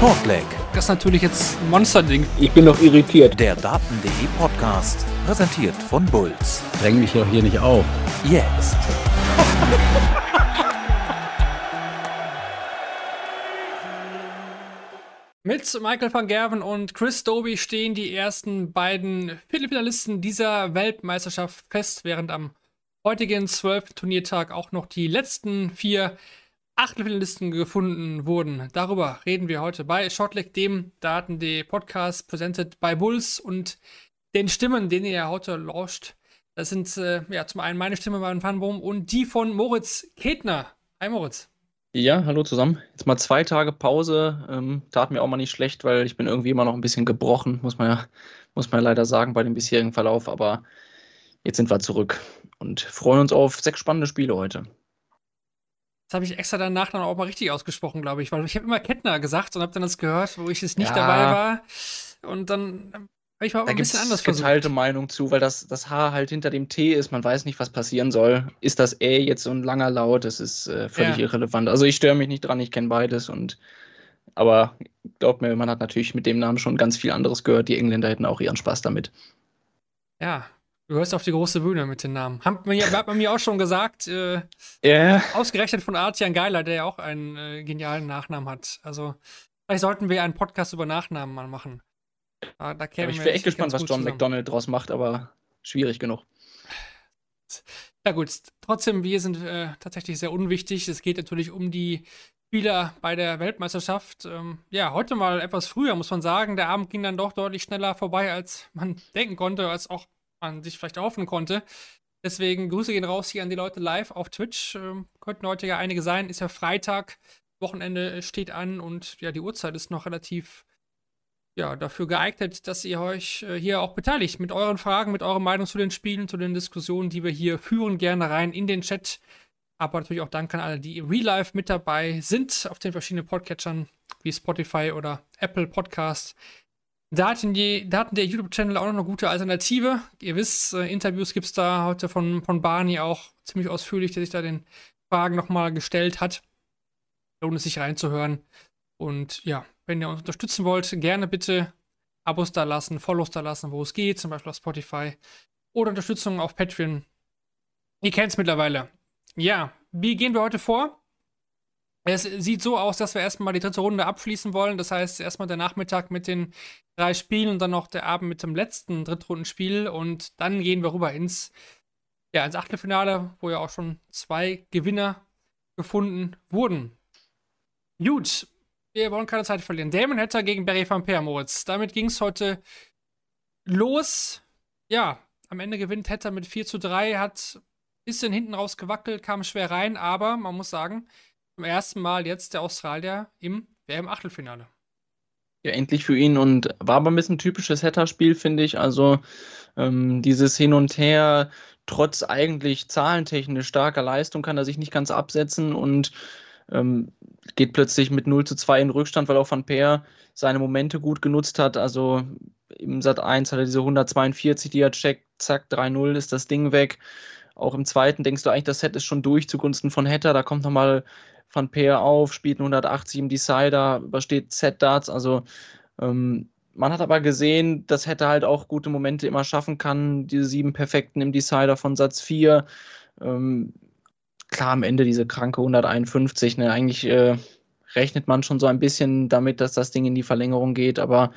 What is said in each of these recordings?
Shortleg. Das ist natürlich jetzt ein Monsterding. Ich bin noch irritiert. Der Daten.de Podcast, präsentiert von Bulls. Dräng mich doch hier nicht auf. Jetzt. Mit Michael van Gerven und Chris Doby stehen die ersten beiden Viertelfinalisten dieser Weltmeisterschaft fest, während am heutigen 12. Turniertag auch noch die letzten vier Achtelfinalisten gefunden wurden. Darüber reden wir heute bei Shortleg, dem Daten.de Podcast, presented by Bulls und den Stimmen, denen ihr heute lauscht. Das sind äh, ja zum einen meine Stimme bei Fanboom und die von Moritz Ketner. Hi Moritz. Ja, hallo zusammen. Jetzt mal zwei Tage Pause. Ähm, tat mir auch mal nicht schlecht, weil ich bin irgendwie immer noch ein bisschen gebrochen, muss man ja, muss man ja leider sagen, bei dem bisherigen Verlauf. Aber jetzt sind wir zurück und freuen uns auf sechs spannende Spiele heute. Das habe ich extra danach dann auch mal richtig ausgesprochen, glaube ich, weil ich habe immer Kettner gesagt und habe dann das gehört, wo ich es nicht ja. dabei war. Und dann habe ich mal da ein bisschen anders versucht. geteilte Meinung zu, weil das, das H halt hinter dem T ist. Man weiß nicht, was passieren soll. Ist das Ä jetzt so ein langer Laut? Das ist äh, völlig ja. irrelevant. Also ich störe mich nicht dran, ich kenne beides und aber glaubt mir, man hat natürlich mit dem Namen schon ganz viel anderes gehört. Die Engländer hätten auch ihren Spaß damit. Ja, Du hörst auf die große Bühne mit den Namen. Hat man, hat man mir auch schon gesagt. Äh, yeah. Ausgerechnet von Artian Geiler, der ja auch einen äh, genialen Nachnamen hat. Also, vielleicht sollten wir einen Podcast über Nachnamen mal machen. Da, da ja, ich wäre echt gespannt, was John zusammen. McDonald draus macht, aber schwierig genug. Ja, gut. Trotzdem, wir sind äh, tatsächlich sehr unwichtig. Es geht natürlich um die Spieler bei der Weltmeisterschaft. Ähm, ja, heute mal etwas früher, muss man sagen. Der Abend ging dann doch deutlich schneller vorbei, als man denken konnte, als auch man sich vielleicht erhoffen konnte. Deswegen Grüße gehen raus hier an die Leute live auf Twitch. Ähm, könnten heute ja einige sein. Ist ja Freitag. Wochenende steht an und ja, die Uhrzeit ist noch relativ ja, dafür geeignet, dass ihr euch äh, hier auch beteiligt mit euren Fragen, mit eurer Meinung zu den Spielen, zu den Diskussionen, die wir hier führen. Gerne rein in den Chat. Aber natürlich auch Dank an alle, die im Real Life mit dabei sind, auf den verschiedenen Podcatchern wie Spotify oder Apple Podcast. Da hatten, die, da hatten der YouTube-Channel auch noch eine gute Alternative. Ihr wisst, äh, Interviews gibt es da heute von, von Barney auch ziemlich ausführlich, der sich da den Fragen nochmal gestellt hat. Lohnt es sich reinzuhören. Und ja, wenn ihr uns unterstützen wollt, gerne bitte Abos da lassen, Follows da lassen, wo es geht, zum Beispiel auf Spotify. Oder Unterstützung auf Patreon. Ihr kennt es mittlerweile. Ja, wie gehen wir heute vor? Es sieht so aus, dass wir erstmal die dritte Runde abschließen wollen. Das heißt, erstmal der Nachmittag mit den drei Spielen und dann noch der Abend mit dem letzten Drittrundenspiel. Und dann gehen wir rüber ins, ja, ins Achtelfinale, wo ja auch schon zwei Gewinner gefunden wurden. Gut, wir wollen keine Zeit verlieren. Damon Hatter gegen Barry van Peer, Moritz. Damit ging es heute los. Ja, am Ende gewinnt Hatter mit 4 zu 3, hat ein bisschen hinten raus gewackelt, kam schwer rein, aber man muss sagen, zum ersten Mal jetzt der Australier im WM-Achtelfinale. Ja, endlich für ihn und war aber ein bisschen typisches Hatter-Spiel, finde ich. Also ähm, dieses Hin und Her, trotz eigentlich zahlentechnisch starker Leistung, kann er sich nicht ganz absetzen und ähm, geht plötzlich mit 0 zu 2 in Rückstand, weil auch Van Peer seine Momente gut genutzt hat. Also im Sat 1 hat er diese 142, die er checkt, zack, 3-0 ist das Ding weg. Auch im zweiten denkst du eigentlich, das Set ist schon durch zugunsten von Hatter. Da kommt nochmal Van Peer auf, spielt 180 im Decider, übersteht Set-Darts. Also ähm, man hat aber gesehen, dass hätte halt auch gute Momente immer schaffen kann. Diese sieben Perfekten im Decider von Satz 4. Ähm, klar, am Ende diese kranke 151. Ne? Eigentlich äh, rechnet man schon so ein bisschen damit, dass das Ding in die Verlängerung geht, aber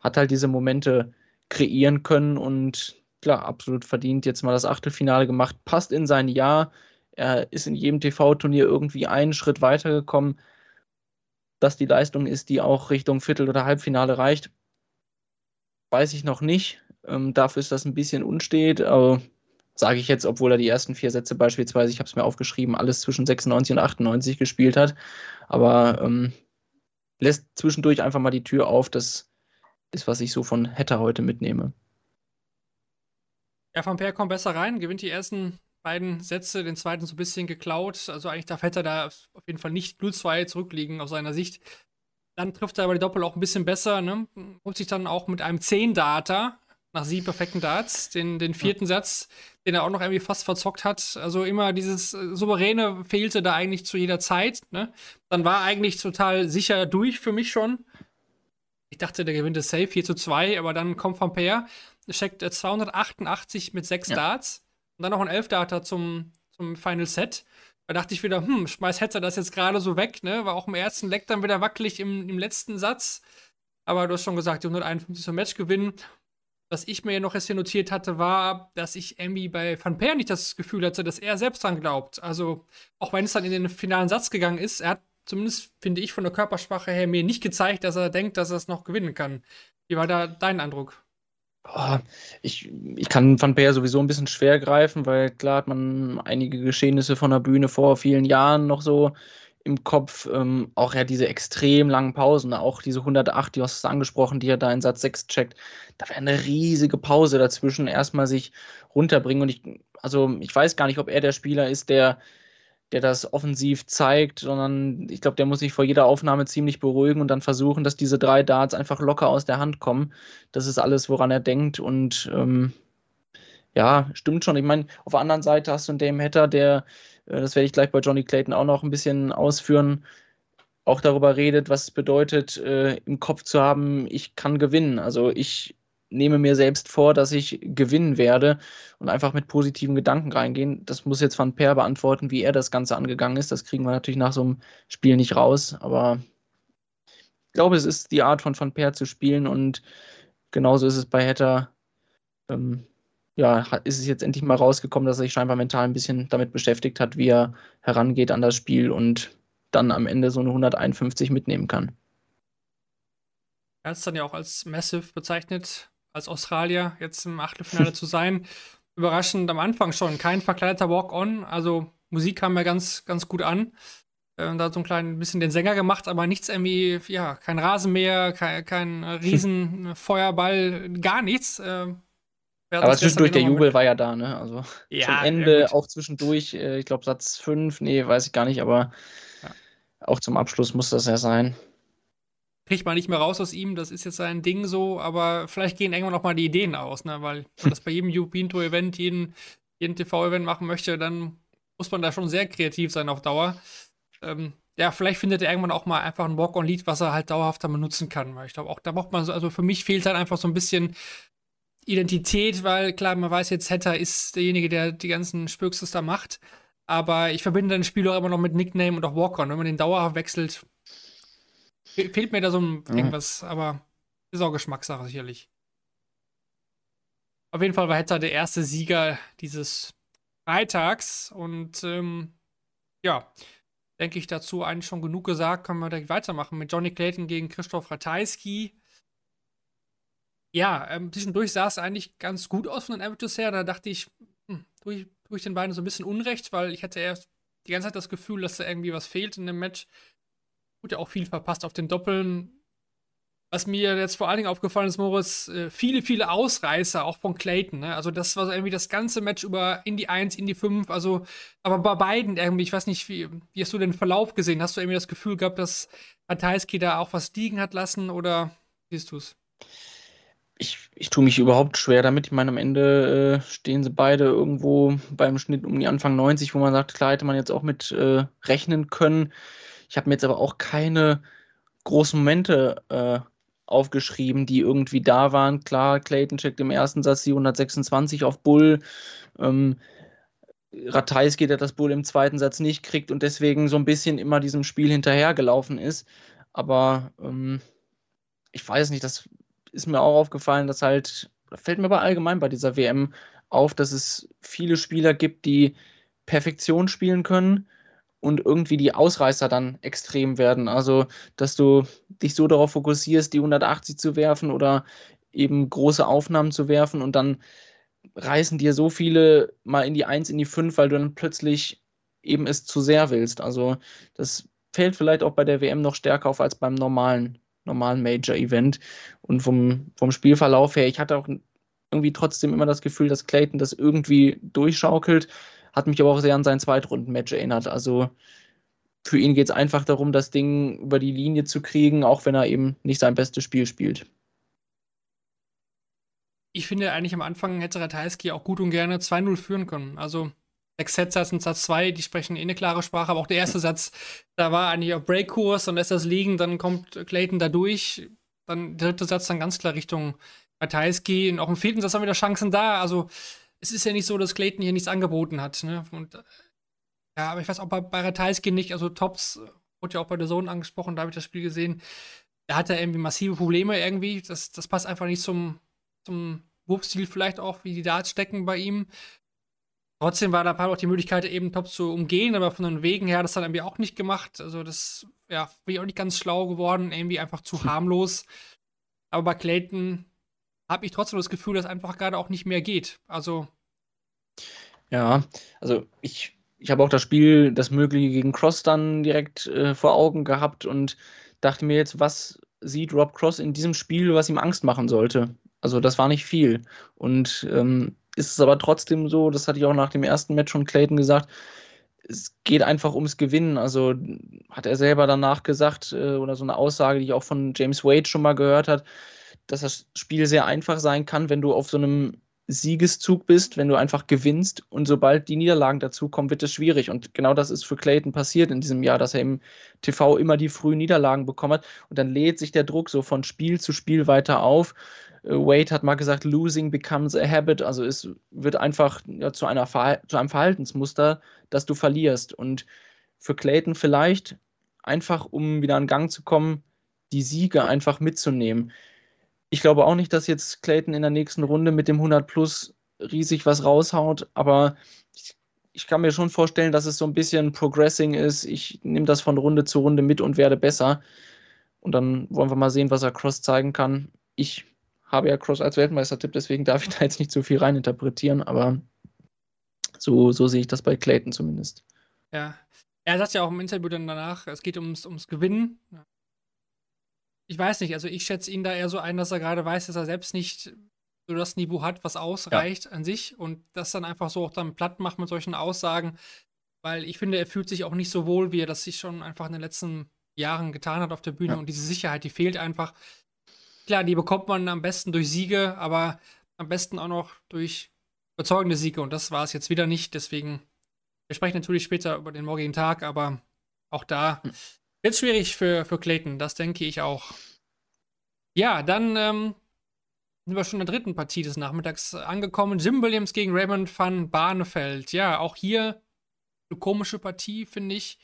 hat halt diese Momente kreieren können und klar, absolut verdient jetzt mal das Achtelfinale gemacht. Passt in sein Jahr er ist in jedem TV-Turnier irgendwie einen Schritt weitergekommen, dass die Leistung ist, die auch Richtung Viertel- oder Halbfinale reicht. Weiß ich noch nicht. Ähm, dafür ist das ein bisschen unstet. Aber sage ich jetzt, obwohl er die ersten vier Sätze beispielsweise, ich habe es mir aufgeschrieben, alles zwischen 96 und 98 gespielt hat. Aber ähm, lässt zwischendurch einfach mal die Tür auf. Das ist, was ich so von Hatter heute mitnehme. Ja, Van Peer kommt besser rein, gewinnt die ersten beiden Sätze, den zweiten so ein bisschen geklaut. Also eigentlich darf Vetter da auf jeden Fall nicht blutzfrei zurückliegen aus seiner Sicht. Dann trifft er aber die Doppel auch ein bisschen besser, ne? Holt sich dann auch mit einem 10-Data nach sieben perfekten Darts. Den, den vierten Satz, den er auch noch irgendwie fast verzockt hat. Also immer dieses äh, Souveräne fehlte da eigentlich zu jeder Zeit. Ne? Dann war eigentlich total sicher durch für mich schon. Ich dachte, der gewinnt das Safe 4 zu 2, aber dann kommt Van Peer, checkt 288 mit sechs ja. Darts und dann noch ein 11 Darter zum, zum Final Set. Da dachte ich wieder, hm, schmeiß Hetzer das jetzt gerade so weg, ne? War auch im ersten Leck dann wieder wackelig im, im letzten Satz. Aber du hast schon gesagt, die 151 zum Match gewinnen. Was ich mir noch jetzt hier notiert hatte, war, dass ich irgendwie bei Van Peer nicht das Gefühl hatte, dass er selbst dran glaubt. Also, auch wenn es dann in den finalen Satz gegangen ist, er hat zumindest, finde ich, von der Körpersprache her mir nicht gezeigt, dass er denkt, dass er es noch gewinnen kann. Wie war da dein Eindruck? Ich, ich kann Van Peer sowieso ein bisschen schwer greifen, weil klar hat man einige Geschehnisse von der Bühne vor vielen Jahren noch so im Kopf. Ähm, auch ja diese extrem langen Pausen, auch diese 108, die hast du angesprochen, die er da in Satz 6 checkt. Da wäre eine riesige Pause dazwischen, erstmal sich runterbringen. Und ich, also ich weiß gar nicht, ob er der Spieler ist, der der das offensiv zeigt, sondern ich glaube, der muss sich vor jeder Aufnahme ziemlich beruhigen und dann versuchen, dass diese drei Darts einfach locker aus der Hand kommen. Das ist alles, woran er denkt und ähm, ja, stimmt schon. Ich meine, auf der anderen Seite hast du einen Dame Hatter, der, äh, das werde ich gleich bei Johnny Clayton auch noch ein bisschen ausführen, auch darüber redet, was es bedeutet, äh, im Kopf zu haben, ich kann gewinnen. Also ich nehme mir selbst vor, dass ich gewinnen werde und einfach mit positiven Gedanken reingehen. Das muss jetzt Van Per beantworten, wie er das Ganze angegangen ist. Das kriegen wir natürlich nach so einem Spiel nicht raus, aber ich glaube, es ist die Art von Van Per zu spielen und genauso ist es bei Hatter. Ähm, ja, ist es jetzt endlich mal rausgekommen, dass er sich scheinbar mental ein bisschen damit beschäftigt hat, wie er herangeht an das Spiel und dann am Ende so eine 151 mitnehmen kann. Er hat es dann ja auch als Massive bezeichnet, als Australier jetzt im Achtelfinale zu sein. Überraschend am Anfang schon. Kein verkleideter Walk-On. Also Musik kam mir ganz, ganz gut an. Äh, da so ein klein bisschen den Sänger gemacht, aber nichts irgendwie, ja, kein Rasenmäher, kein, kein Riesenfeuerball, gar nichts. Äh, aber zwischendurch der Jubel war ja da, ne? Also ja, zum Ende, ja, auch zwischendurch, äh, ich glaube Satz 5, nee, weiß ich gar nicht, aber ja. auch zum Abschluss muss das ja sein kriegt man nicht mehr raus aus ihm, das ist jetzt sein Ding so, aber vielleicht gehen irgendwann noch mal die Ideen aus, ne? weil wenn man das bei jedem European Tour Event, jeden, jeden TV-Event machen möchte, dann muss man da schon sehr kreativ sein auf Dauer. Ähm, ja, vielleicht findet er irgendwann auch mal einfach ein Walk-on-Lied, was er halt dauerhaft dann benutzen kann, weil ich glaube auch, da braucht man so, also für mich fehlt halt einfach so ein bisschen Identität, weil klar, man weiß jetzt, Hatter ist derjenige, der die ganzen Spökstes da macht, aber ich verbinde den Spieler immer noch mit Nickname und auch Walk-on. Wenn man den dauerhaft wechselt, Fehlt mir da so ein, irgendwas, ja. aber ist auch Geschmackssache sicherlich. Auf jeden Fall war Hetzer der erste Sieger dieses Freitags und ähm, ja, denke ich dazu eigentlich schon genug gesagt. Können wir direkt weitermachen mit Johnny Clayton gegen Christoph Ratajski. Ja, ähm, zwischendurch sah es eigentlich ganz gut aus von den Amateurs her. Da dachte ich, hm, tue ich, tue ich den beiden so ein bisschen Unrecht, weil ich hatte erst die ganze Zeit das Gefühl, dass da irgendwie was fehlt in dem Match. Gut, ja auch viel verpasst auf den Doppeln. Was mir jetzt vor allen Dingen aufgefallen ist, Moritz, äh, viele, viele Ausreißer, auch von Clayton. Ne? Also, das war so irgendwie das ganze Match über in die 1, in die 5. Also, aber bei beiden irgendwie, ich weiß nicht, wie, wie hast du den Verlauf gesehen? Hast du irgendwie das Gefühl gehabt, dass Ratajski da auch was liegen hat lassen oder siehst du es? Ich, ich tue mich überhaupt schwer damit. Ich meine, am Ende äh, stehen sie beide irgendwo beim Schnitt um die Anfang 90, wo man sagt, klar hätte man jetzt auch mit äh, rechnen können. Ich habe mir jetzt aber auch keine großen Momente äh, aufgeschrieben, die irgendwie da waren. Klar, Clayton checkt im ersten Satz die 126 auf Bull. Ähm, Ratajski, der das Bull im zweiten Satz nicht kriegt und deswegen so ein bisschen immer diesem Spiel hinterhergelaufen ist. Aber ähm, ich weiß nicht, das ist mir auch aufgefallen, dass halt, fällt mir aber allgemein bei dieser WM auf, dass es viele Spieler gibt, die Perfektion spielen können und irgendwie die Ausreißer dann extrem werden. Also, dass du dich so darauf fokussierst, die 180 zu werfen oder eben große Aufnahmen zu werfen und dann reißen dir so viele mal in die 1, in die 5, weil du dann plötzlich eben es zu sehr willst. Also, das fällt vielleicht auch bei der WM noch stärker auf als beim normalen, normalen Major-Event. Und vom, vom Spielverlauf her, ich hatte auch irgendwie trotzdem immer das Gefühl, dass Clayton das irgendwie durchschaukelt hat mich aber auch sehr an sein Zweitrunden-Match erinnert. Also für ihn geht es einfach darum, das Ding über die Linie zu kriegen, auch wenn er eben nicht sein bestes Spiel spielt. ich finde eigentlich am Anfang hätte Ratajski auch gut und gerne 2-0 führen können. Also sechs Sätze und Satz 2, die sprechen eh eine klare Sprache, aber auch der erste Satz, da war eigentlich auf Breakkurs, dann lässt das liegen, dann kommt Clayton da durch, dann der dritte Satz dann ganz klar Richtung Ratajski und auch im vierten Satz haben wieder Chancen da. Also es ist ja nicht so, dass Clayton hier nichts angeboten hat. Ne? Und, ja, aber ich weiß auch bei, bei Ratajski nicht, also Tops wurde ja auch bei der Zone angesprochen, da habe ich das Spiel gesehen. Da hat er irgendwie massive Probleme irgendwie. Das, das passt einfach nicht zum, zum Wurfstil vielleicht auch, wie die Darts stecken bei ihm. Trotzdem war da auch die Möglichkeit, eben Tops zu umgehen, aber von den Wegen her hat das dann irgendwie auch nicht gemacht. Also das, ja, bin ich auch nicht ganz schlau geworden, irgendwie einfach zu harmlos. Aber bei Clayton habe ich trotzdem das Gefühl, dass einfach gerade auch nicht mehr geht. Also. Ja, also ich, ich habe auch das Spiel, das Mögliche gegen Cross dann direkt äh, vor Augen gehabt und dachte mir jetzt, was sieht Rob Cross in diesem Spiel, was ihm Angst machen sollte? Also das war nicht viel. Und ähm, ist es aber trotzdem so, das hatte ich auch nach dem ersten Match schon Clayton gesagt, es geht einfach ums Gewinnen. Also hat er selber danach gesagt, äh, oder so eine Aussage, die ich auch von James Wade schon mal gehört hat, dass das Spiel sehr einfach sein kann, wenn du auf so einem Siegeszug bist, wenn du einfach gewinnst und sobald die Niederlagen dazukommen, wird es schwierig. Und genau das ist für Clayton passiert in diesem Jahr, dass er im TV immer die frühen Niederlagen bekommen hat und dann lädt sich der Druck so von Spiel zu Spiel weiter auf. Äh, Wade hat mal gesagt, losing becomes a habit, also es wird einfach ja, zu, einer zu einem Verhaltensmuster, dass du verlierst. Und für Clayton vielleicht einfach, um wieder in Gang zu kommen, die Siege einfach mitzunehmen ich glaube auch nicht, dass jetzt Clayton in der nächsten Runde mit dem 100 Plus riesig was raushaut, aber ich, ich kann mir schon vorstellen, dass es so ein bisschen Progressing ist. Ich nehme das von Runde zu Runde mit und werde besser. Und dann wollen wir mal sehen, was er Cross zeigen kann. Ich habe ja Cross als Weltmeistertipp, deswegen darf ich da jetzt nicht zu viel reininterpretieren, aber so, so sehe ich das bei Clayton zumindest. Ja. Er sagt ja auch im Interview dann danach, es geht ums, ums Gewinnen. Ich weiß nicht, also ich schätze ihn da eher so ein, dass er gerade weiß, dass er selbst nicht so das Niveau hat, was ausreicht ja. an sich und das dann einfach so auch dann platt macht mit solchen Aussagen, weil ich finde, er fühlt sich auch nicht so wohl, wie er das sich schon einfach in den letzten Jahren getan hat auf der Bühne ja. und diese Sicherheit, die fehlt einfach. Klar, die bekommt man am besten durch Siege, aber am besten auch noch durch überzeugende Siege und das war es jetzt wieder nicht, deswegen wir sprechen natürlich später über den morgigen Tag, aber auch da hm. Wird schwierig für, für Clayton, das denke ich auch. Ja, dann ähm, sind wir schon in der dritten Partie des Nachmittags angekommen. Jim Williams gegen Raymond van Barneveld. Ja, auch hier eine komische Partie, finde ich.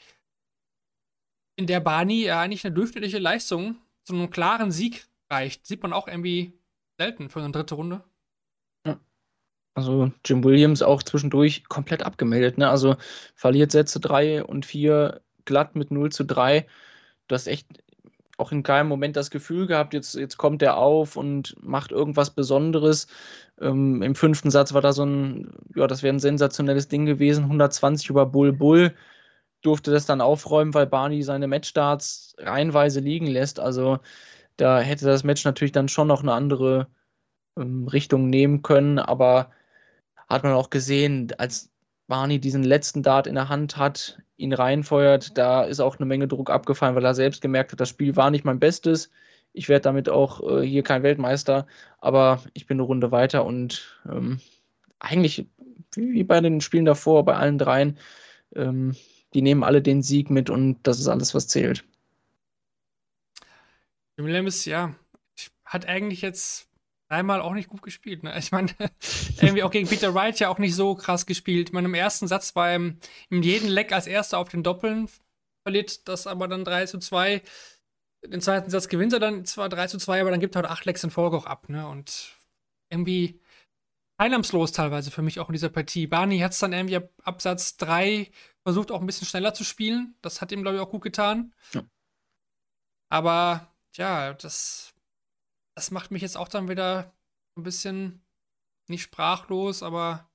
In der Barney ja eigentlich eine durchschnittliche Leistung zu einem klaren Sieg reicht. Sieht man auch irgendwie selten für eine dritte Runde. Also Jim Williams auch zwischendurch komplett abgemeldet. Ne? Also verliert Sätze 3 und 4 glatt mit 0 zu 3. Du hast echt auch in keinem Moment das Gefühl gehabt, jetzt, jetzt kommt er auf und macht irgendwas Besonderes. Ähm, Im fünften Satz war da so ein, ja, das wäre ein sensationelles Ding gewesen, 120 über Bull Bull. Durfte das dann aufräumen, weil Barney seine Matchstarts reihenweise liegen lässt. Also da hätte das Match natürlich dann schon noch eine andere ähm, Richtung nehmen können, aber hat man auch gesehen, als Barney diesen letzten Dart in der Hand hat, ihn reinfeuert, da ist auch eine Menge Druck abgefallen, weil er selbst gemerkt hat, das Spiel war nicht mein Bestes. Ich werde damit auch äh, hier kein Weltmeister, aber ich bin eine Runde weiter und ähm, eigentlich wie bei den Spielen davor, bei allen dreien, ähm, die nehmen alle den Sieg mit und das ist alles, was zählt. Jim Lemus, ja, hat eigentlich jetzt dreimal auch nicht gut gespielt. Ne? Ich meine, irgendwie auch gegen Peter Wright ja auch nicht so krass gespielt. Ich meine, im ersten Satz war er im, in jedem Leck als erster auf den Doppeln, verliert das aber dann 3 zu 2. Den zweiten Satz gewinnt er dann zwar 3 zu 2, aber dann gibt er halt acht Lecks in Folge auch ab. Ne? Und irgendwie teilnahmslos teilweise für mich auch in dieser Partie. Barney hat es dann irgendwie ab, ab Satz 3 versucht, auch ein bisschen schneller zu spielen. Das hat ihm, glaube ich, auch gut getan. Ja. Aber ja, das das macht mich jetzt auch dann wieder ein bisschen nicht sprachlos, aber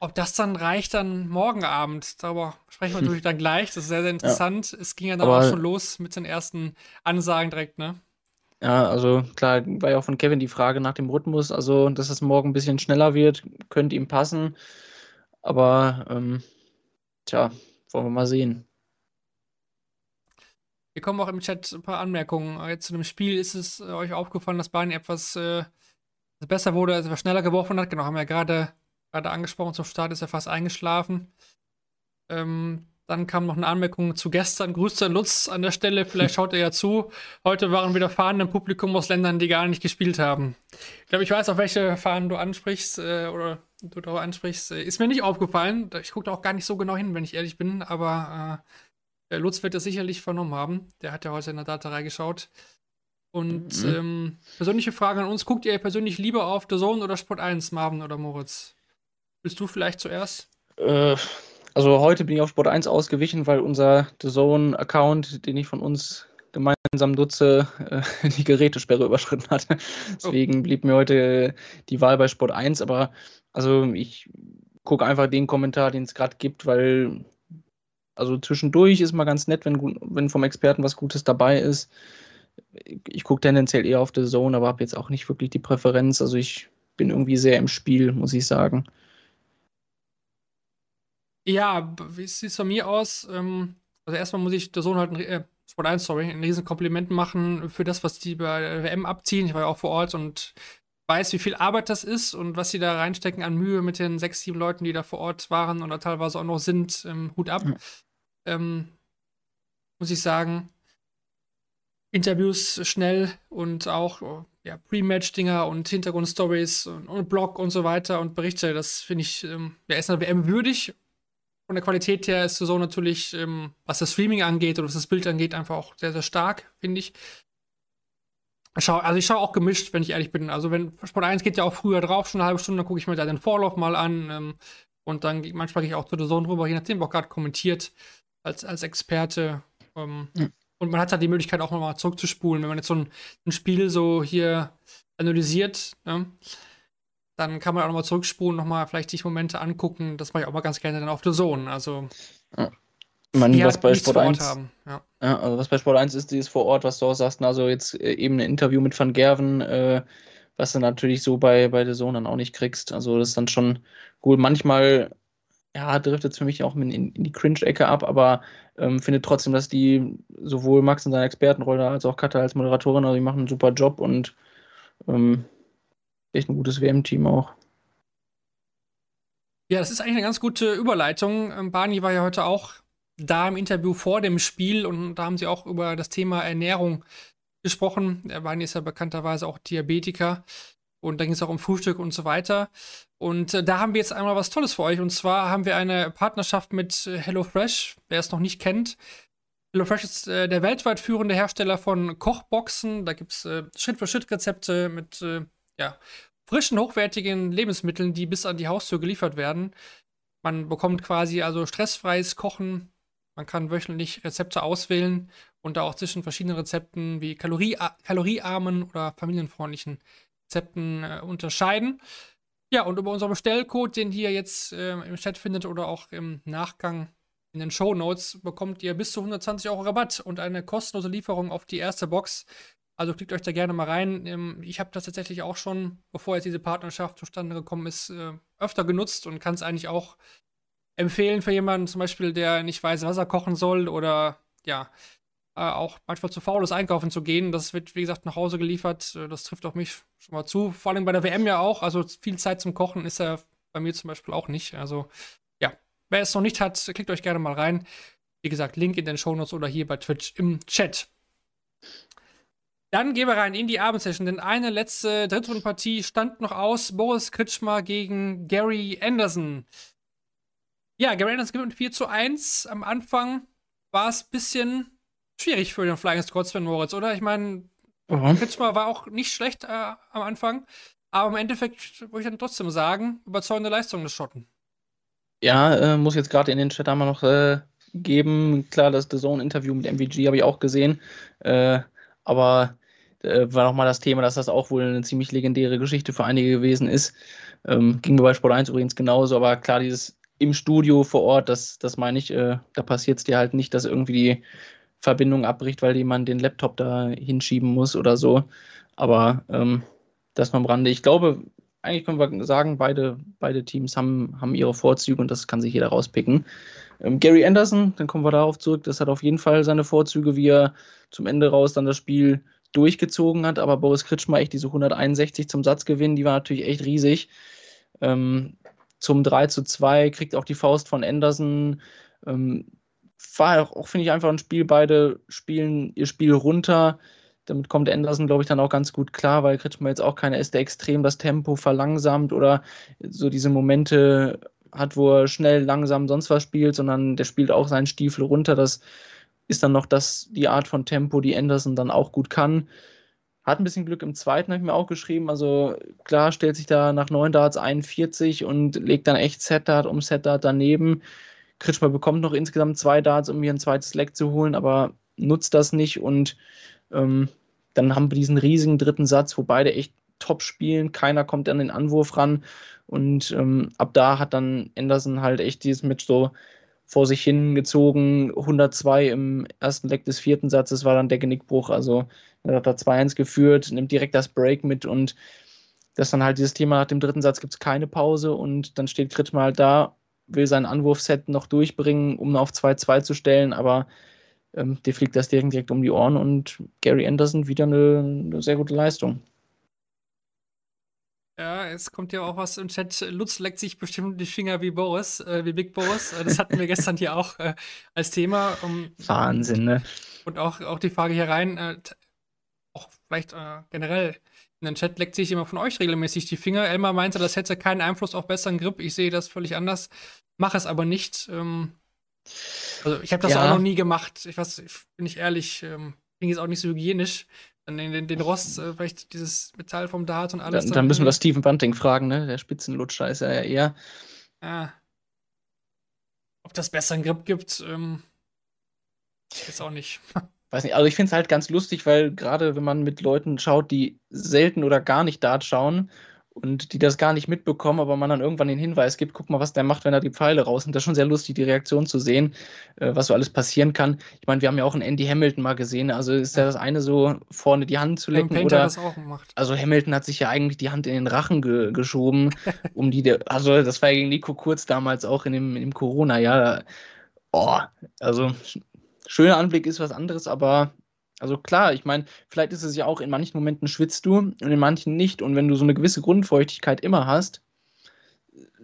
ob das dann reicht dann morgen Abend, darüber sprechen wir natürlich dann gleich. Das ist sehr, sehr interessant. Ja. Es ging ja dann aber auch schon los mit den ersten Ansagen direkt, ne? Ja, also klar, war ja auch von Kevin die Frage nach dem Rhythmus. Also, dass es morgen ein bisschen schneller wird, könnte ihm passen. Aber, ähm, tja, wollen wir mal sehen. Hier kommen auch im Chat ein paar Anmerkungen. Jetzt zu dem Spiel ist es äh, euch aufgefallen, dass Barney etwas äh, besser wurde, als er schneller geworfen hat. Genau, haben wir ja gerade, gerade angesprochen. Zum Start ist er fast eingeschlafen. Ähm, dann kam noch eine Anmerkung zu gestern. Grüße an Lutz an der Stelle. Vielleicht schaut er ja zu. Heute waren wieder Fahnen im Publikum aus Ländern, die gar nicht gespielt haben. Ich glaube, ich weiß, auf welche Fahnen du ansprichst äh, oder du darauf ansprichst. Äh, ist mir nicht aufgefallen. Ich gucke auch gar nicht so genau hin, wenn ich ehrlich bin. Aber äh, Lutz wird das sicherlich vernommen haben. Der hat ja heute in der Daterei geschaut. Und mhm. ähm, persönliche Frage an uns: Guckt ihr persönlich lieber auf The Zone oder Sport 1, Marvin oder Moritz? Willst du vielleicht zuerst? Äh, also heute bin ich auf Sport 1 ausgewichen, weil unser The Zone-Account, den ich von uns gemeinsam nutze, äh, die Gerätesperre überschritten hat. Deswegen oh. blieb mir heute die Wahl bei Sport 1. Aber also ich gucke einfach den Kommentar, den es gerade gibt, weil also zwischendurch ist mal ganz nett, wenn, wenn vom Experten was Gutes dabei ist. Ich gucke tendenziell eher auf The Zone, aber habe jetzt auch nicht wirklich die Präferenz. Also ich bin irgendwie sehr im Spiel, muss ich sagen. Ja, wie sieht es von mir aus? Ähm, also erstmal muss ich der Sohn halt, äh, Sport 1, sorry, ein riesen Kompliment machen für das, was die bei der WM abziehen. Ich war ja auch vor Ort und weiß, wie viel Arbeit das ist und was sie da reinstecken an Mühe mit den sechs, sieben Leuten, die da vor Ort waren oder teilweise auch noch sind. Ähm, Hut ab. Mhm. Ähm, muss ich sagen. Interviews schnell und auch ja, Pre-Match-Dinger und Hintergrundstories und, und Blog und so weiter und Berichte. Das finde ich, ähm, ja, ist einer WM würdig von der Qualität her ist so natürlich, ähm, was das Streaming angeht oder was das Bild angeht, einfach auch sehr, sehr stark, finde ich. Schau, also ich schaue auch gemischt, wenn ich ehrlich bin. Also wenn Sport 1 geht ja auch früher drauf, schon eine halbe Stunde, dann gucke ich mir da den Vorlauf mal an. Ähm, und dann manchmal gehe ich auch zu der Zone rüber, je nachdem, auch gerade kommentiert als, als Experte. Ähm, mhm. Und man hat halt die Möglichkeit auch nochmal zurückzuspulen, wenn man jetzt so ein, ein Spiel so hier analysiert. Ne? dann kann man auch nochmal zurückspulen, nochmal vielleicht sich Momente angucken. Das mache ich auch mal ganz gerne dann auf der Zone. Also, ja. Meine, was halt bei Sport 1 haben. Ja. ja. also was bei Sport 1 ist, dieses vor Ort, was du auch sagst, also jetzt äh, eben ein Interview mit Van Gerven, äh, was du natürlich so bei, bei der Zone dann auch nicht kriegst. Also das ist dann schon gut. Manchmal, ja, driftet für mich auch in, in die Cringe-Ecke ab, aber ähm, finde trotzdem, dass die sowohl Max in seiner Expertenrolle als auch Katha als Moderatorin, also die machen einen super Job und ähm, echt ein gutes WM-Team auch. Ja, das ist eigentlich eine ganz gute Überleitung. Ähm, Barney war ja heute auch da im Interview vor dem Spiel und da haben sie auch über das Thema Ernährung gesprochen. Barney ist ja bekannterweise auch Diabetiker und da ging es auch um Frühstück und so weiter. Und äh, da haben wir jetzt einmal was Tolles für euch und zwar haben wir eine Partnerschaft mit äh, HelloFresh. Wer es noch nicht kennt, HelloFresh ist äh, der weltweit führende Hersteller von Kochboxen. Da gibt es äh, Schritt-für-Schritt-Rezepte mit äh, ja, frischen, hochwertigen Lebensmitteln, die bis an die Haustür geliefert werden. Man bekommt quasi also stressfreies Kochen. Man kann wöchentlich Rezepte auswählen und da auch zwischen verschiedenen Rezepten wie Kalorie kaloriearmen oder familienfreundlichen Rezepten äh, unterscheiden. Ja, und über unseren Bestellcode, den ihr jetzt äh, im Chat findet oder auch im Nachgang in den Show Notes, bekommt ihr bis zu 120 Euro Rabatt und eine kostenlose Lieferung auf die erste Box also klickt euch da gerne mal rein. Ähm, ich habe das tatsächlich auch schon, bevor jetzt diese Partnerschaft zustande gekommen ist, äh, öfter genutzt und kann es eigentlich auch empfehlen für jemanden, zum Beispiel, der nicht weiß, was er kochen soll oder ja, äh, auch manchmal zu faul ist, einkaufen zu gehen. Das wird, wie gesagt, nach Hause geliefert. Äh, das trifft auch mich schon mal zu. Vor allem bei der WM ja auch. Also viel Zeit zum Kochen ist ja bei mir zum Beispiel auch nicht. Also ja, wer es noch nicht hat, klickt euch gerne mal rein. Wie gesagt, Link in den Shownotes oder hier bei Twitch im Chat. Dann gehen wir rein in die Abendsession, denn eine letzte Drittrundenpartie stand noch aus. Boris Kritschmer gegen Gary Anderson. Ja, Gary Anderson gewinnt 4 zu 1. Am Anfang war es ein bisschen schwierig für den Flying Scotsman Moritz, oder? Ich meine, mhm. War auch nicht schlecht äh, am Anfang, aber im Endeffekt würde ich dann trotzdem sagen, überzeugende Leistung des Schotten. Ja, äh, muss jetzt gerade in den Chat einmal noch äh, geben. Klar, das The Zone-Interview mit MVG habe ich auch gesehen. Äh, aber äh, war nochmal das Thema, dass das auch wohl eine ziemlich legendäre Geschichte für einige gewesen ist. Ähm, ging mir bei Sport 1 übrigens genauso, aber klar, dieses im Studio vor Ort, das, das meine ich, äh, da passiert es dir halt nicht, dass irgendwie die Verbindung abbricht, weil jemand den Laptop da hinschieben muss oder so. Aber ähm, das nur am Rande. Ich glaube, eigentlich können wir sagen, beide, beide Teams haben, haben ihre Vorzüge und das kann sich jeder rauspicken. Ähm, Gary Anderson, dann kommen wir darauf zurück, das hat auf jeden Fall seine Vorzüge, wie er zum Ende raus dann das Spiel durchgezogen hat, aber Boris Kritschmer echt diese 161 zum Satz gewinnen, die war natürlich echt riesig. Ähm, zum 3 zu 2 kriegt auch die Faust von Anderson. Ähm, war auch, finde ich, einfach ein Spiel. Beide spielen ihr Spiel runter. Damit kommt Anderson, glaube ich, dann auch ganz gut klar, weil Kritschmer jetzt auch keiner ist, der extrem das Tempo verlangsamt oder so diese Momente hat, wo er schnell, langsam sonst was spielt, sondern der spielt auch seinen Stiefel runter. Das ist dann noch das, die Art von Tempo, die Anderson dann auch gut kann. Hat ein bisschen Glück im zweiten, habe ich mir auch geschrieben. Also klar, stellt sich da nach 9 Darts 41 und legt dann echt Set-Dart um Set-Dart daneben. Kritschmer bekommt noch insgesamt zwei Darts, um mir ein zweites Leck zu holen, aber nutzt das nicht und ähm, dann haben wir diesen riesigen dritten Satz, wo beide echt top spielen, keiner kommt an den Anwurf ran und ähm, ab da hat dann Anderson halt echt dieses Match so vor sich hingezogen. 102 im ersten Leck des vierten Satzes war dann der Genickbruch. Also er hat da 2-1 geführt, nimmt direkt das Break mit und das dann halt dieses Thema nach dem dritten Satz gibt es keine Pause und dann steht Kritschmer halt da, will sein Anwurfset noch durchbringen, um auf 2-2 zu stellen, aber ähm, dir fliegt das direkt, direkt um die Ohren und Gary Anderson wieder eine, eine sehr gute Leistung. Ja, es kommt ja auch was im Chat. Lutz leckt sich bestimmt die Finger wie Boris, äh, wie Big Boris. Äh, das hatten wir gestern hier auch äh, als Thema. Um, Wahnsinn, ne? Und auch, auch die Frage hier rein, äh, auch vielleicht äh, generell in den Chat leckt sich immer von euch regelmäßig die Finger. Elmar meinte, das hätte keinen Einfluss auf besseren Grip. Ich sehe das völlig anders, mache es aber nicht. Ähm, also ich habe das ja. auch noch nie gemacht. Ich weiß, bin ich ehrlich, ähm, klingt jetzt auch nicht so hygienisch. Dann den, den, den Rost, äh, vielleicht dieses Metall vom Dart und alles. Dann, dann müssen wir das Steven Bunting fragen, ne? Der Spitzenlutscher ist ja eher. Ah. Ob das besseren Grip gibt, ähm, weiß auch nicht. Weiß nicht, also ich finde es halt ganz lustig, weil gerade wenn man mit Leuten schaut, die selten oder gar nicht Dart schauen und die das gar nicht mitbekommen, aber man dann irgendwann den Hinweis gibt, guck mal, was der macht, wenn er die Pfeile raus und Das ist schon sehr lustig, die Reaktion zu sehen, äh, was so alles passieren kann. Ich meine, wir haben ja auch einen Andy Hamilton mal gesehen, also ist ja das eine so, vorne die Hand zu lecken oder... Das auch gemacht. Also Hamilton hat sich ja eigentlich die Hand in den Rachen ge geschoben, um die... Also das war ja gegen Nico Kurz damals auch in dem, dem Corona-Jahr. Oh, also schöner Anblick ist was anderes, aber also klar, ich meine, vielleicht ist es ja auch, in manchen Momenten schwitzt du und in manchen nicht. Und wenn du so eine gewisse Grundfeuchtigkeit immer hast,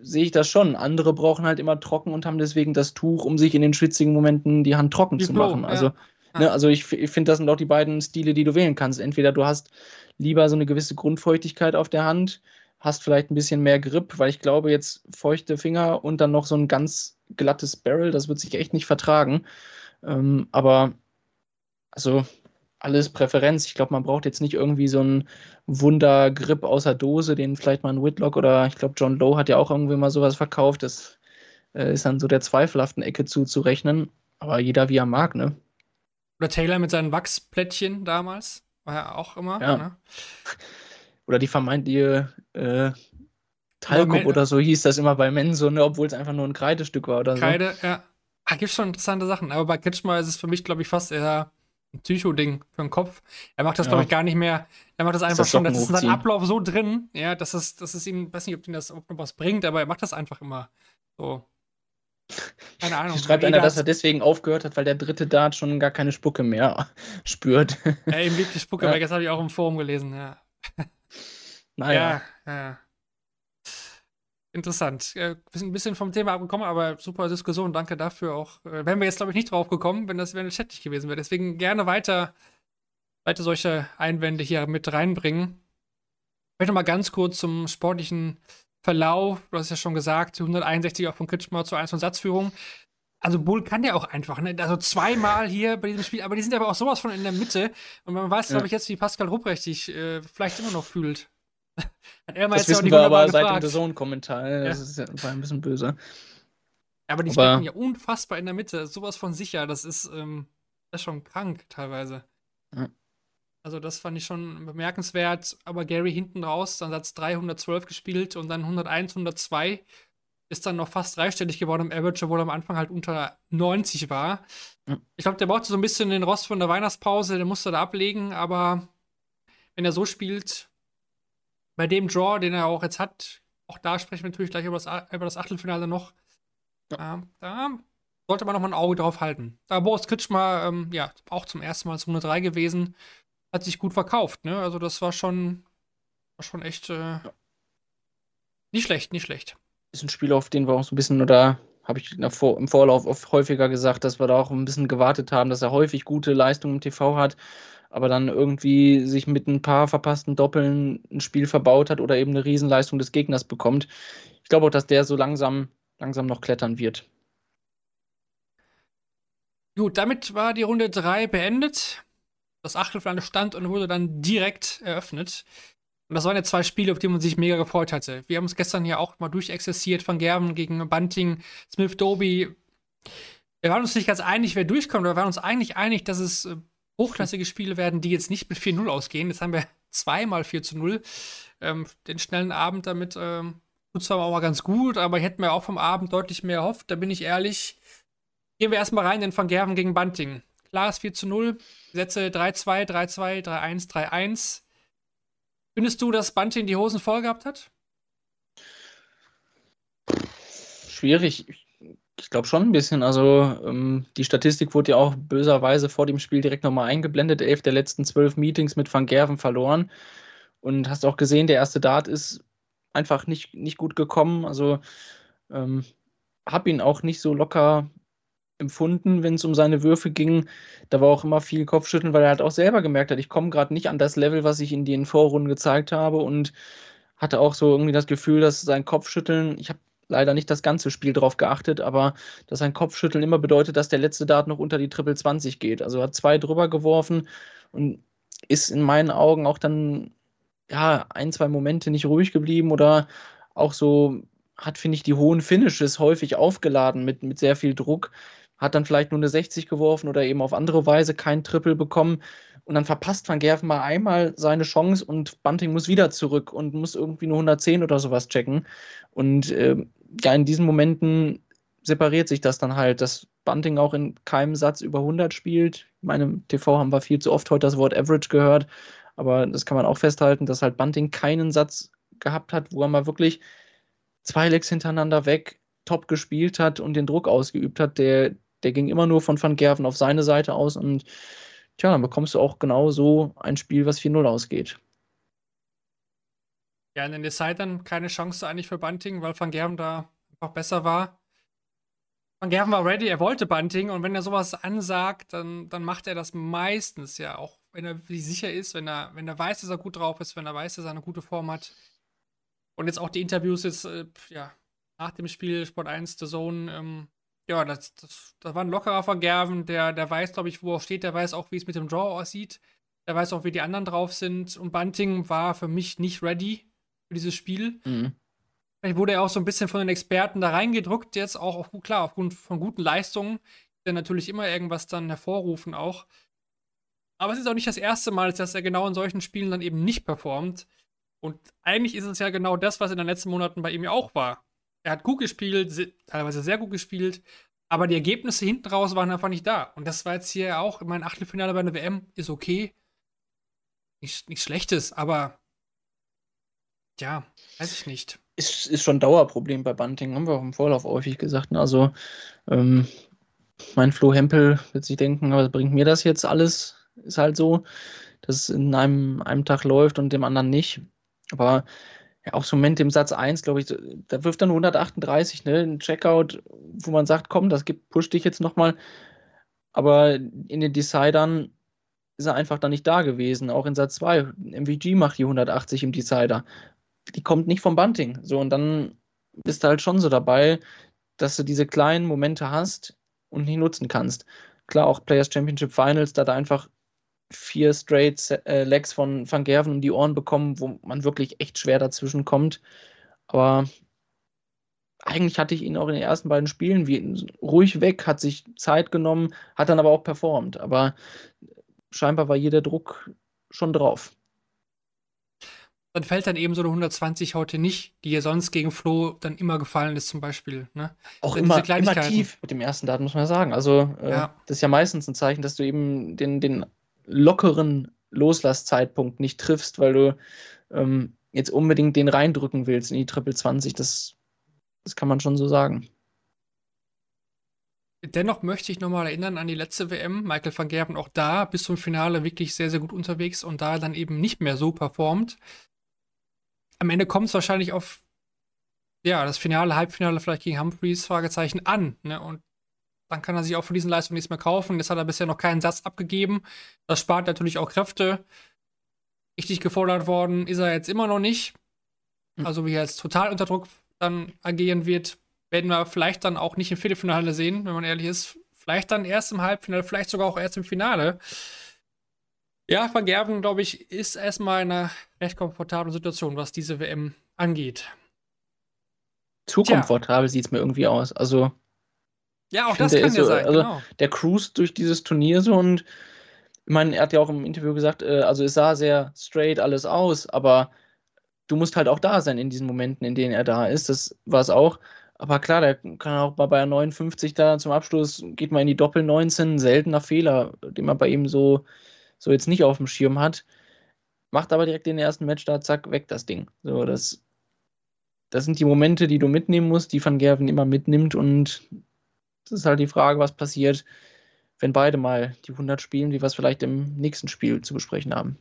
sehe ich das schon. Andere brauchen halt immer trocken und haben deswegen das Tuch, um sich in den schwitzigen Momenten die Hand trocken die zu Flow, machen. Also, ja. ne, also ich, ich finde, das sind auch die beiden Stile, die du wählen kannst. Entweder du hast lieber so eine gewisse Grundfeuchtigkeit auf der Hand, hast vielleicht ein bisschen mehr Grip, weil ich glaube, jetzt feuchte Finger und dann noch so ein ganz glattes Barrel, das wird sich echt nicht vertragen. Ähm, aber also alles Präferenz. Ich glaube, man braucht jetzt nicht irgendwie so einen Wundergrip außer Dose, den vielleicht mal ein Whitlock oder ich glaube, John Lowe hat ja auch irgendwie mal sowas verkauft. Das äh, ist dann so der zweifelhaften Ecke zuzurechnen. Aber jeder wie er mag, ne? Oder Taylor mit seinen Wachsplättchen damals. War ja auch immer. Ja. Ne? Oder die vermeintliche äh, Talgup oder so hieß das immer bei Menso, ne? obwohl es einfach nur ein Kreidestück war oder Kreide, so. Kreide, ja. Ah, gibt schon interessante Sachen. Aber bei Kitschmer ist es für mich, glaube ich, fast eher ein Psycho-Ding für den Kopf. Er macht das, ja. glaube ich, gar nicht mehr. Er macht das einfach das schon. Das ist in seinem Ablauf so drin, ja, dass es, dass es ihm, weiß nicht, ob ihm das ob was bringt, aber er macht das einfach immer so. Keine Ahnung. Schreibt einer, dass er deswegen aufgehört hat, weil der dritte Dart schon gar keine Spucke mehr spürt. Ja, ihm liegt die Spucke ja. weg, das habe ich auch im Forum gelesen, ja. Naja. Ja, ja interessant. Äh, wir sind ein bisschen vom Thema abgekommen, aber super Diskussion. Danke dafür auch. Äh, wären wir jetzt, glaube ich, nicht drauf gekommen, wenn das wäre Chat nicht gewesen wäre. Deswegen gerne weiter, weiter solche Einwände hier mit reinbringen. Ich möchte mal ganz kurz zum sportlichen Verlauf. Du hast ja schon gesagt, 161 auch von Kitschmer zur 1 von Satzführung. Also Bull kann ja auch einfach, ne? Also zweimal hier bei diesem Spiel, aber die sind aber auch sowas von in der Mitte. Und man weiß, ja. glaube ich, jetzt, wie Pascal Rupprecht sich äh, vielleicht immer noch fühlt. Hat er mal das wissen wir aber gefragt. seit dem Zone-Kommentar. Ja. Das ist ja, war ein bisschen böse. Aber die aber, ja unfassbar in der Mitte. Sowas von sicher. Das ist, ähm, das ist schon krank teilweise. Ja. Also das fand ich schon bemerkenswert. Aber Gary hinten raus, dann Satz 312 gespielt und dann 101, 102. Ist dann noch fast dreistellig geworden im Average, obwohl er am Anfang halt unter 90 war. Ja. Ich glaube, der brauchte so ein bisschen den Rost von der Weihnachtspause, der musste da ablegen, aber wenn er so spielt, bei dem Draw, den er auch jetzt hat, auch da sprechen wir natürlich gleich über das, über das Achtelfinale noch. Ja. Ähm, da sollte man noch mal ein Auge drauf halten. Da Boris Kritschmer, ähm, ja, auch zum ersten Mal zu 103 gewesen. hat sich gut verkauft, ne? Also das war schon, war schon echt äh, ja. nicht schlecht, nicht schlecht. Ist ein Spiel, auf den wir auch so ein bisschen, oder habe ich im Vorlauf oft häufiger gesagt, dass wir da auch ein bisschen gewartet haben, dass er häufig gute Leistungen im TV hat, aber dann irgendwie sich mit ein paar verpassten Doppeln ein Spiel verbaut hat oder eben eine Riesenleistung des Gegners bekommt. Ich glaube auch, dass der so langsam, langsam noch klettern wird. Gut, damit war die Runde 3 beendet. Das Achtelfinale stand und wurde dann direkt eröffnet. Und das waren ja zwei Spiele, auf die man sich mega gefreut hatte. Wir haben uns gestern ja auch mal durchexerziert von Gerben gegen Bunting, Smith, Doby. Wir waren uns nicht ganz einig, wer durchkommt, aber wir waren uns eigentlich einig, dass es hochklassige Spiele werden, die jetzt nicht mit 4-0 ausgehen. Jetzt haben wir zweimal 4 zu 0. Ähm, den schnellen Abend damit ähm, tut zwar auch mal ganz gut, aber ich hätte mir auch vom Abend deutlich mehr erhofft. Da bin ich ehrlich. Gehen wir erstmal rein in Van Gerven gegen Bunting. Klares 4 zu 0. Sätze 3-2, 3-2, 3-1, 3-1. Findest du, dass Bunting die Hosen voll gehabt hat? Schwierig. Ich glaube schon ein bisschen. Also ähm, die Statistik wurde ja auch böserweise vor dem Spiel direkt nochmal eingeblendet. Elf der letzten zwölf Meetings mit Van Gerven verloren. Und hast auch gesehen, der erste Dart ist einfach nicht, nicht gut gekommen. Also ähm, habe ihn auch nicht so locker empfunden, wenn es um seine Würfe ging. Da war auch immer viel Kopfschütteln, weil er halt auch selber gemerkt hat, ich komme gerade nicht an das Level, was ich in den Vorrunden gezeigt habe und hatte auch so irgendwie das Gefühl, dass sein Kopfschütteln, ich habe leider nicht das ganze Spiel drauf geachtet, aber dass sein Kopfschütteln immer bedeutet, dass der letzte Dart noch unter die Triple 20 geht. Also hat zwei drüber geworfen und ist in meinen Augen auch dann ja ein, zwei Momente nicht ruhig geblieben oder auch so hat, finde ich, die hohen Finishes häufig aufgeladen mit, mit sehr viel Druck hat dann vielleicht nur eine 60 geworfen oder eben auf andere Weise kein Triple bekommen. Und dann verpasst Van Gerven mal einmal seine Chance und Bunting muss wieder zurück und muss irgendwie nur 110 oder sowas checken. Und äh, ja, in diesen Momenten separiert sich das dann halt, dass Bunting auch in keinem Satz über 100 spielt. In meinem TV haben wir viel zu oft heute das Wort Average gehört, aber das kann man auch festhalten, dass halt Bunting keinen Satz gehabt hat, wo er mal wirklich zwei Lecks hintereinander weg top gespielt hat und den Druck ausgeübt hat, der, der ging immer nur von Van Gerven auf seine Seite aus und tja, dann bekommst du auch genau so ein Spiel, was 4-0 ausgeht. Ja, in den Decidern keine Chance eigentlich für Bunting, weil Van Gerven da einfach besser war. Van Gerven war ready, er wollte Bunting und wenn er sowas ansagt, dann, dann macht er das meistens ja, auch wenn er sich sicher ist, wenn er, wenn er weiß, dass er gut drauf ist, wenn er weiß, dass er eine gute Form hat. Und jetzt auch die Interviews jetzt, äh, ja, nach dem Spiel Sport 1 The Zone, ähm, ja, das, das, das war ein lockerer Vergerven, der, der weiß, glaube ich, wo er steht, der weiß auch, wie es mit dem Draw aussieht. Der weiß auch, wie die anderen drauf sind. Und Bunting war für mich nicht ready für dieses Spiel. Mhm. Vielleicht wurde er auch so ein bisschen von den Experten da reingedrückt, jetzt auch auf, klar, aufgrund von guten Leistungen, die natürlich immer irgendwas dann hervorrufen auch. Aber es ist auch nicht das erste Mal, dass er genau in solchen Spielen dann eben nicht performt. Und eigentlich ist es ja genau das, was in den letzten Monaten bei ihm ja auch war er hat gut gespielt, teilweise sehr gut gespielt, aber die Ergebnisse hinten raus waren einfach nicht da. Und das war jetzt hier auch, mein Achtelfinale bei der WM ist okay. Nichts nicht Schlechtes, aber ja, weiß ich nicht. Ist, ist schon ein Dauerproblem bei Bunting, haben wir auch im Vorlauf häufig gesagt. Ne? Also, ähm, mein Flo Hempel wird sich denken, was bringt mir das jetzt alles? Ist halt so, dass es in einem, einem Tag läuft und dem anderen nicht. Aber ja, auch so Moment im Satz 1, glaube ich, da wirft nur 138, ne? Ein Checkout, wo man sagt, komm, das gibt, push dich jetzt nochmal. Aber in den Decidern ist er einfach da nicht da gewesen. Auch in Satz 2. MVG macht die 180 im Decider. Die kommt nicht vom Bunting. So, und dann bist du halt schon so dabei, dass du diese kleinen Momente hast und nicht nutzen kannst. Klar, auch Players Championship Finals, da da einfach vier straight äh, Legs von Van Gerven um die Ohren bekommen, wo man wirklich echt schwer dazwischen kommt. Aber eigentlich hatte ich ihn auch in den ersten beiden Spielen wie, ruhig weg, hat sich Zeit genommen, hat dann aber auch performt. Aber scheinbar war jeder Druck schon drauf. Dann fällt dann eben so eine 120 heute nicht, die ja sonst gegen Flo dann immer gefallen ist, zum Beispiel. Ne? Auch immer, immer tief mit dem ersten Daten, muss man sagen. Also, äh, ja. das ist ja meistens ein Zeichen, dass du eben den, den lockeren Loslasszeitpunkt nicht triffst, weil du ähm, jetzt unbedingt den reindrücken willst in die Triple 20. Das, das kann man schon so sagen. Dennoch möchte ich nochmal erinnern an die letzte WM. Michael van Gerben auch da bis zum Finale wirklich sehr, sehr gut unterwegs und da dann eben nicht mehr so performt. Am Ende kommt es wahrscheinlich auf ja, das Finale, Halbfinale vielleicht gegen Humphreys, Fragezeichen, an. Ne? Und dann kann er sich auch von diesen Leistungen nichts mehr kaufen. Jetzt hat er bisher noch keinen Satz abgegeben. Das spart natürlich auch Kräfte. Richtig gefordert worden ist er jetzt immer noch nicht. Hm. Also wie er jetzt total unter Druck dann agieren wird, werden wir vielleicht dann auch nicht im Viertelfinale sehen, wenn man ehrlich ist. Vielleicht dann erst im Halbfinale, vielleicht sogar auch erst im Finale. Ja, Van Gerven, glaube ich, ist erstmal in einer recht komfortablen Situation, was diese WM angeht. Zu komfortabel sieht es mir irgendwie aus. Also. Ja, auch das kann ja so, sein. Also, genau. Der Cruise durch dieses Turnier so und ich meine, er hat ja auch im Interview gesagt, äh, also es sah sehr straight alles aus, aber du musst halt auch da sein in diesen Momenten, in denen er da ist. Das war es auch. Aber klar, der kann auch bei Bayern 59 da zum Abschluss, geht mal in die Doppel 19, seltener Fehler, den man bei ihm so, so jetzt nicht auf dem Schirm hat. Macht aber direkt den ersten Match da, zack, weg das Ding. So, das, das sind die Momente, die du mitnehmen musst, die Van Gerven immer mitnimmt und das ist halt die Frage, was passiert, wenn beide mal die 100 spielen, wie wir es vielleicht im nächsten Spiel zu besprechen haben.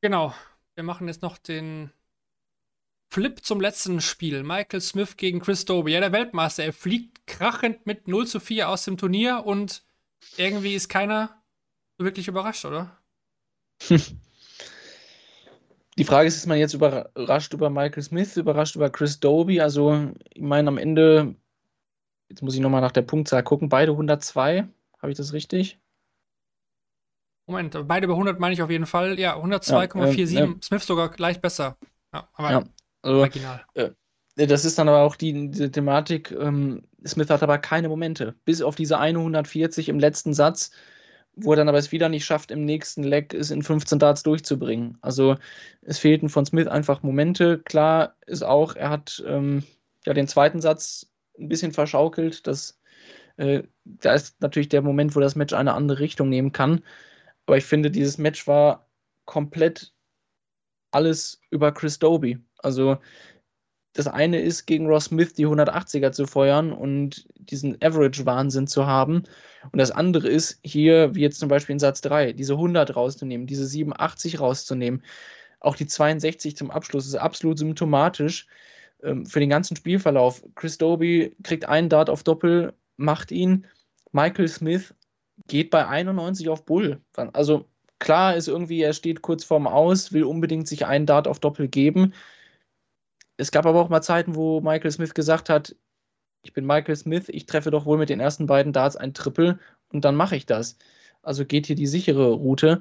Genau. Wir machen jetzt noch den Flip zum letzten Spiel. Michael Smith gegen Chris Doby. Ja, der Weltmeister. Er fliegt krachend mit 0 zu 4 aus dem Turnier und irgendwie ist keiner so wirklich überrascht, oder? Die Frage ist, ist man jetzt überrascht über Michael Smith, überrascht über Chris Doby? Also, ich meine, am Ende, jetzt muss ich nochmal nach der Punktzahl gucken, beide 102. Habe ich das richtig? Moment, beide bei 100 meine ich auf jeden Fall. Ja, 102,47. Ja, äh, äh, Smith sogar gleich besser. Ja, aber ja, also, marginal. Äh, das ist dann aber auch die, die Thematik. Ähm, Smith hat aber keine Momente. Bis auf diese 140 im letzten Satz, wo er dann aber es wieder nicht schafft, im nächsten Leg es in 15 Darts durchzubringen. Also es fehlten von Smith einfach Momente. Klar ist auch, er hat ähm, ja den zweiten Satz ein bisschen verschaukelt. Das, äh, da ist natürlich der Moment, wo das Match eine andere Richtung nehmen kann. Aber ich finde, dieses Match war komplett alles über Chris Doby. Also das eine ist, gegen Ross Smith die 180er zu feuern und diesen Average-Wahnsinn zu haben. Und das andere ist, hier, wie jetzt zum Beispiel in Satz 3, diese 100 rauszunehmen, diese 87 rauszunehmen. Auch die 62 zum Abschluss ist absolut symptomatisch ähm, für den ganzen Spielverlauf. Chris Doby kriegt einen Dart auf Doppel, macht ihn. Michael Smith geht bei 91 auf Bull. Also klar ist irgendwie, er steht kurz vorm Aus, will unbedingt sich einen Dart auf Doppel geben. Es gab aber auch mal Zeiten, wo Michael Smith gesagt hat, ich bin Michael Smith, ich treffe doch wohl mit den ersten beiden Darts ein Triple und dann mache ich das. Also geht hier die sichere Route.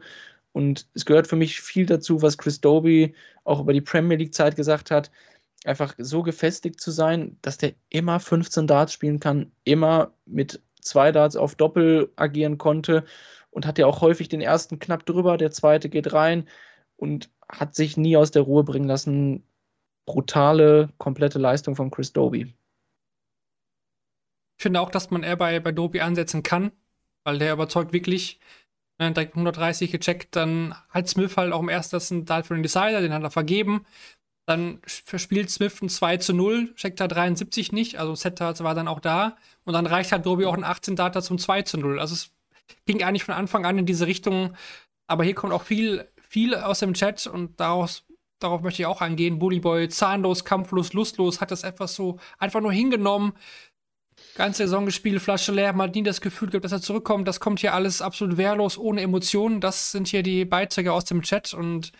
Und es gehört für mich viel dazu, was Chris Doby auch über die Premier League Zeit gesagt hat, einfach so gefestigt zu sein, dass der immer 15 Darts spielen kann, immer mit zwei Darts auf Doppel agieren konnte und hat ja auch häufig den ersten knapp drüber, der zweite geht rein und hat sich nie aus der Ruhe bringen lassen. Brutale, komplette Leistung von Chris Doby. Ich finde auch, dass man eher bei, bei Doby ansetzen kann, weil der überzeugt wirklich. Ne, direkt 130 gecheckt, dann hat Smith halt auch im ersten Dart für den Decider, den hat er vergeben. Dann verspielt Smith ein 2 zu 0, checkt er 73 nicht, also Set war dann auch da. Und dann reicht halt Doby auch ein 18 Data zum 2 zu 0. Also es ging eigentlich von Anfang an in diese Richtung. Aber hier kommt auch viel, viel aus dem Chat und daraus, darauf möchte ich auch eingehen. Bully Boy, zahnlos, kampflos, lustlos, hat das etwas so einfach nur hingenommen. Ganze Saison gespielt, Flasche leer, hat nie das Gefühl gehabt, dass er zurückkommt. Das kommt hier alles absolut wehrlos, ohne Emotionen. Das sind hier die Beiträge aus dem Chat und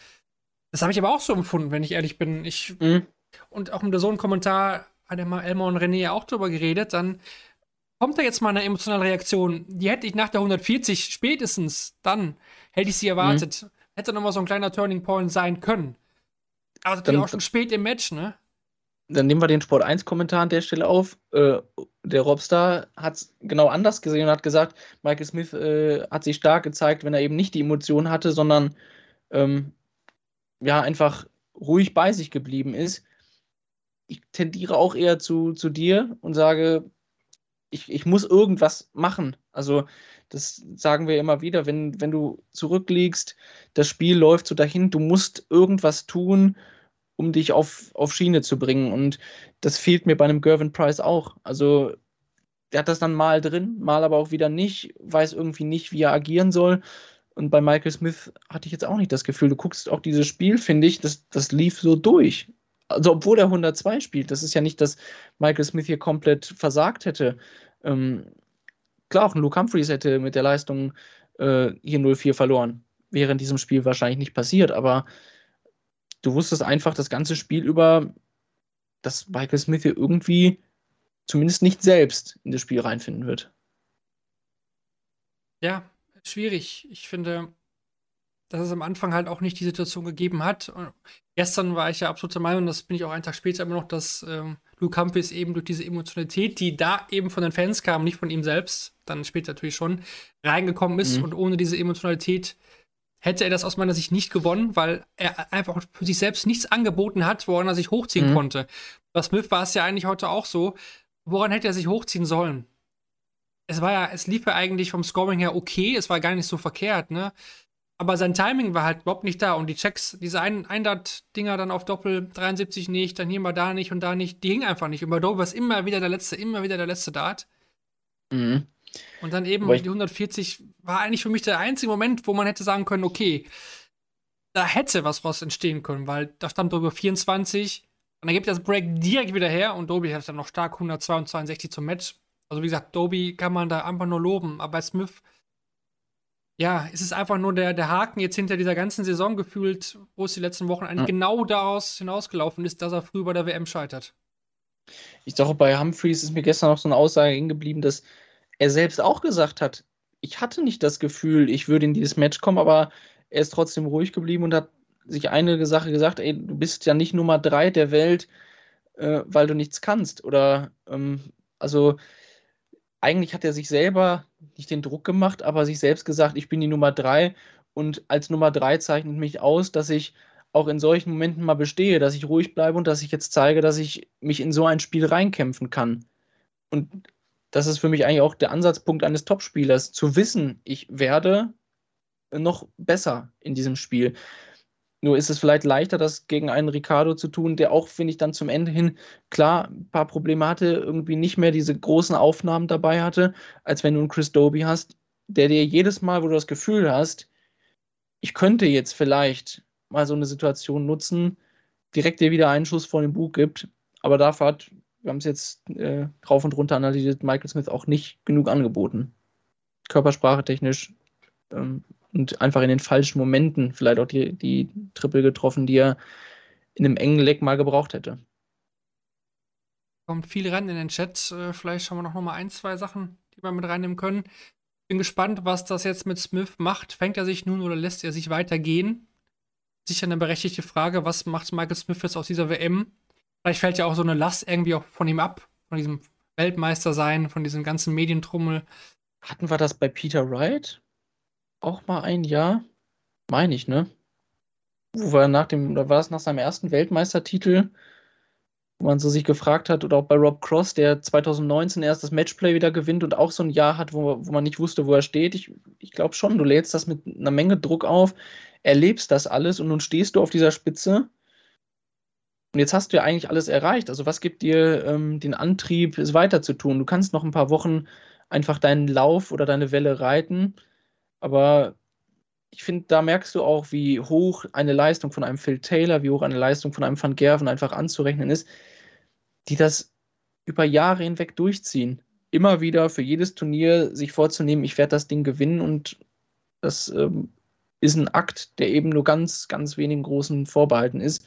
das habe ich aber auch so empfunden, wenn ich ehrlich bin. Ich, mhm. Und auch mit so einem Kommentar hat ja mal Elmar und René ja auch drüber geredet, dann kommt da jetzt mal eine emotionale Reaktion. Die hätte ich nach der 140 spätestens, dann hätte ich sie erwartet. Mhm. Hätte nochmal so ein kleiner Turning Point sein können. Aber natürlich auch schon spät im Match, ne? Dann nehmen wir den Sport 1-Kommentar an der Stelle auf. Äh, der Robstar hat es genau anders gesehen und hat gesagt, Michael Smith äh, hat sich stark gezeigt, wenn er eben nicht die Emotionen hatte, sondern ähm, ja, einfach ruhig bei sich geblieben ist. Ich tendiere auch eher zu, zu dir und sage, ich, ich muss irgendwas machen. Also, das sagen wir immer wieder, wenn, wenn du zurückliegst, das Spiel läuft so dahin, du musst irgendwas tun, um dich auf, auf Schiene zu bringen. Und das fehlt mir bei einem Gervin Price auch. Also, der hat das dann mal drin, mal aber auch wieder nicht, weiß irgendwie nicht, wie er agieren soll. Und bei Michael Smith hatte ich jetzt auch nicht das Gefühl, du guckst auch dieses Spiel, finde ich, das, das lief so durch. Also, obwohl er 102 spielt, das ist ja nicht, dass Michael Smith hier komplett versagt hätte. Ähm, klar, auch ein Luke Humphreys hätte mit der Leistung äh, hier 0-4 verloren. Wäre in diesem Spiel wahrscheinlich nicht passiert, aber du wusstest einfach das ganze Spiel über, dass Michael Smith hier irgendwie zumindest nicht selbst in das Spiel reinfinden wird. Ja, schwierig. Ich finde, dass es am Anfang halt auch nicht die Situation gegeben hat. Und gestern war ich ja absolut der Meinung, das bin ich auch einen Tag später immer noch, dass ähm, Luke Humphries eben durch diese Emotionalität, die da eben von den Fans kam, nicht von ihm selbst, dann später natürlich schon, reingekommen ist. Mhm. Und ohne diese Emotionalität hätte er das aus meiner Sicht nicht gewonnen, weil er einfach für sich selbst nichts angeboten hat, woran er sich hochziehen mhm. konnte. Bei Smith war es ja eigentlich heute auch so. Woran hätte er sich hochziehen sollen? Es war ja, es lief ja eigentlich vom Scoring her okay, es war gar nicht so verkehrt, ne? Aber sein Timing war halt überhaupt nicht da und die Checks, diese ein Eindart-Dinger dann auf Doppel 73 nicht, dann hier mal da nicht und da nicht, die hingen einfach nicht. Über Dover ist immer wieder der letzte, immer wieder der letzte Dart. Mhm. Und dann eben die 140 war eigentlich für mich der einzige Moment, wo man hätte sagen können, okay, da hätte was raus entstehen können, weil da stand Dober 24 und dann gibt das Break direkt wieder her und Doby hat dann noch stark 162 zum Match. Also wie gesagt, Doby kann man da einfach nur loben, aber bei Smith ja, es ist einfach nur der, der Haken jetzt hinter dieser ganzen Saison gefühlt, wo es die letzten Wochen eigentlich ja. genau daraus hinausgelaufen ist, dass er früh bei der WM scheitert. Ich sage, bei Humphreys ist mir gestern noch so eine Aussage hängen geblieben, dass er selbst auch gesagt hat, ich hatte nicht das Gefühl, ich würde in dieses Match kommen, aber er ist trotzdem ruhig geblieben und hat sich eine Sache gesagt, ey, du bist ja nicht Nummer drei der Welt, äh, weil du nichts kannst. Oder ähm, also eigentlich hat er sich selber nicht den Druck gemacht, aber sich selbst gesagt, ich bin die Nummer drei und als Nummer drei zeichnet mich aus, dass ich auch in solchen Momenten mal bestehe, dass ich ruhig bleibe und dass ich jetzt zeige, dass ich mich in so ein Spiel reinkämpfen kann. Und das ist für mich eigentlich auch der Ansatzpunkt eines Topspielers, zu wissen, ich werde noch besser in diesem Spiel. Nur ist es vielleicht leichter, das gegen einen Ricardo zu tun, der auch, finde ich, dann zum Ende hin klar ein paar Probleme hatte, irgendwie nicht mehr diese großen Aufnahmen dabei hatte, als wenn du einen Chris Doby hast, der dir jedes Mal, wo du das Gefühl hast, ich könnte jetzt vielleicht mal so eine Situation nutzen, direkt dir wieder einen Schuss vor den Bug gibt. Aber dafür hat, wir haben es jetzt äh, rauf und runter analysiert, Michael Smith auch nicht genug angeboten. Körpersprache technisch ähm, und einfach in den falschen Momenten vielleicht auch die, die Triple getroffen, die er in einem engen Leck mal gebraucht hätte. Kommt viel ran in den Chat. Äh, vielleicht schauen wir noch mal ein, zwei Sachen, die wir mit reinnehmen können. Bin gespannt, was das jetzt mit Smith macht. Fängt er sich nun oder lässt er sich weitergehen? Sicher eine berechtigte Frage. Was macht Michael Smith jetzt aus dieser WM? Vielleicht fällt ja auch so eine Last irgendwie auch von ihm ab, von diesem Weltmeister sein, von diesem ganzen Medientrummel. Hatten wir das bei Peter Wright? Auch mal ein Jahr, meine ich, ne? Wo war nach dem, oder war es nach seinem ersten Weltmeistertitel, wo man so sich gefragt hat, oder auch bei Rob Cross, der 2019 erst das Matchplay wieder gewinnt und auch so ein Jahr hat, wo, wo man nicht wusste, wo er steht. Ich, ich glaube schon, du lädst das mit einer Menge Druck auf, erlebst das alles und nun stehst du auf dieser Spitze. Und jetzt hast du ja eigentlich alles erreicht. Also was gibt dir ähm, den Antrieb, es weiter zu tun? Du kannst noch ein paar Wochen einfach deinen Lauf oder deine Welle reiten aber ich finde, da merkst du auch, wie hoch eine Leistung von einem Phil Taylor, wie hoch eine Leistung von einem Van Gerven einfach anzurechnen ist, die das über Jahre hinweg durchziehen. Immer wieder für jedes Turnier sich vorzunehmen, ich werde das Ding gewinnen und das ähm, ist ein Akt, der eben nur ganz, ganz wenigen großen vorbehalten ist.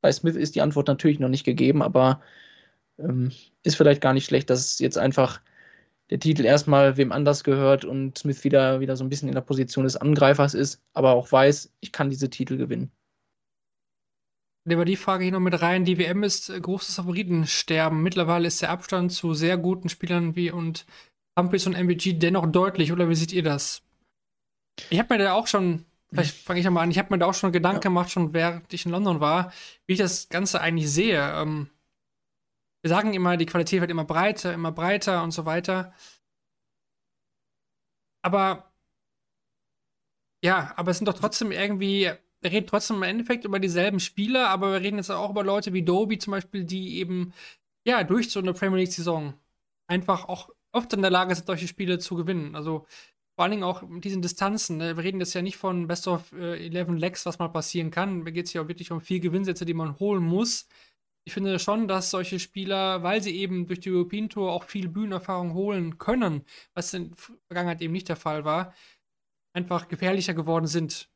Bei Smith ist die Antwort natürlich noch nicht gegeben, aber ähm, ist vielleicht gar nicht schlecht, dass es jetzt einfach der Titel erstmal wem anders gehört und Smith wieder, wieder so ein bisschen in der Position des Angreifers ist, aber auch weiß, ich kann diese Titel gewinnen. Nehmen wir die Frage hier noch mit rein. Die WM ist äh, großes Favoritensterben. Mittlerweile ist der Abstand zu sehr guten Spielern wie und Humphries und MVG dennoch deutlich, oder wie seht ihr das? Ich habe mir da auch schon, vielleicht fange ich nochmal an, ich habe mir da auch schon Gedanken ja. gemacht, schon während ich in London war, wie ich das Ganze eigentlich sehe. Ähm, wir sagen immer, die Qualität wird immer breiter, immer breiter und so weiter. Aber ja, aber es sind doch trotzdem irgendwie, wir reden trotzdem im Endeffekt über dieselben Spieler, aber wir reden jetzt auch über Leute wie Doby zum Beispiel, die eben ja durch so eine Premier League-Saison einfach auch oft in der Lage sind, solche Spiele zu gewinnen. Also vor allen Dingen auch mit diesen Distanzen. Ne? Wir reden jetzt ja nicht von Best of äh, 11 Legs, was mal passieren kann. Da geht es ja auch wirklich um vier Gewinnsätze, die man holen muss. Ich finde schon, dass solche Spieler, weil sie eben durch die European Tour auch viel Bühnenerfahrung holen können, was in der Vergangenheit eben nicht der Fall war, einfach gefährlicher geworden sind.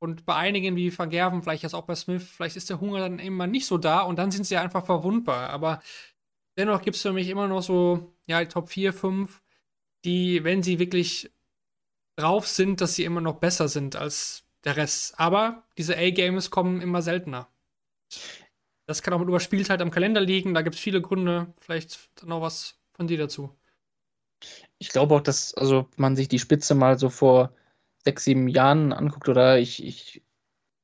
Und bei einigen wie Van Gerven, vielleicht jetzt auch bei Smith, vielleicht ist der Hunger dann eben mal nicht so da und dann sind sie einfach verwundbar. Aber dennoch gibt es für mich immer noch so, ja, die Top 4, 5, die, wenn sie wirklich drauf sind, dass sie immer noch besser sind als der Rest. Aber diese A-Games kommen immer seltener. Das kann auch mit Überspieltheit am Kalender liegen, da gibt es viele Gründe. Vielleicht noch was von dir dazu. Ich glaube auch, dass also man sich die Spitze mal so vor sechs, sieben Jahren anguckt, oder ich, ich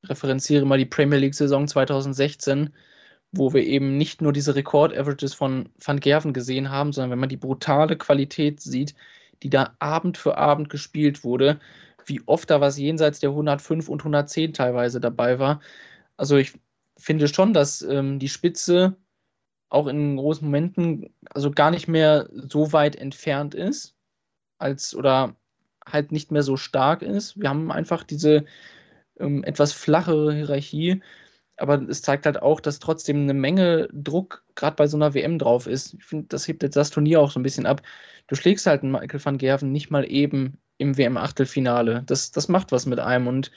referenziere mal die Premier League-Saison 2016, wo wir eben nicht nur diese Rekord-Averages von Van Gerven gesehen haben, sondern wenn man die brutale Qualität sieht, die da Abend für Abend gespielt wurde, wie oft da was jenseits der 105 und 110 teilweise dabei war. Also ich finde schon, dass ähm, die Spitze auch in großen Momenten also gar nicht mehr so weit entfernt ist, als oder halt nicht mehr so stark ist. Wir haben einfach diese ähm, etwas flachere Hierarchie, aber es zeigt halt auch, dass trotzdem eine Menge Druck gerade bei so einer WM drauf ist. Ich finde, das hebt jetzt das Turnier auch so ein bisschen ab. Du schlägst halt einen Michael van Gerven nicht mal eben im WM-Achtelfinale. Das, das macht was mit einem und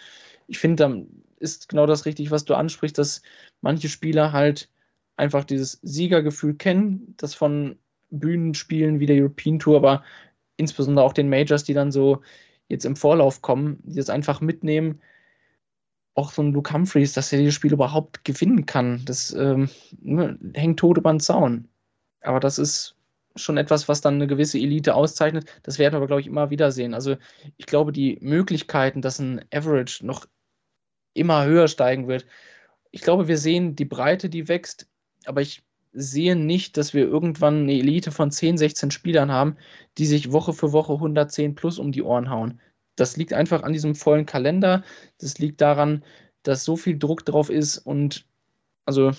ich finde, ist genau das richtig, was du ansprichst, dass manche Spieler halt einfach dieses Siegergefühl kennen, das von Bühnenspielen wie der European Tour, aber insbesondere auch den Majors, die dann so jetzt im Vorlauf kommen, die das einfach mitnehmen, auch so ein Luke Humphreys, dass er dieses Spiel überhaupt gewinnen kann. Das ähm, ne, hängt tot über den Zaun. Aber das ist schon etwas, was dann eine gewisse Elite auszeichnet. Das werden wir aber, glaube ich, immer wieder sehen. Also ich glaube, die Möglichkeiten, dass ein Average noch immer höher steigen wird, ich glaube, wir sehen die Breite, die wächst, aber ich sehe nicht, dass wir irgendwann eine Elite von 10, 16 Spielern haben, die sich Woche für Woche 110 plus um die Ohren hauen das liegt einfach an diesem vollen Kalender. Das liegt daran, dass so viel Druck drauf ist und also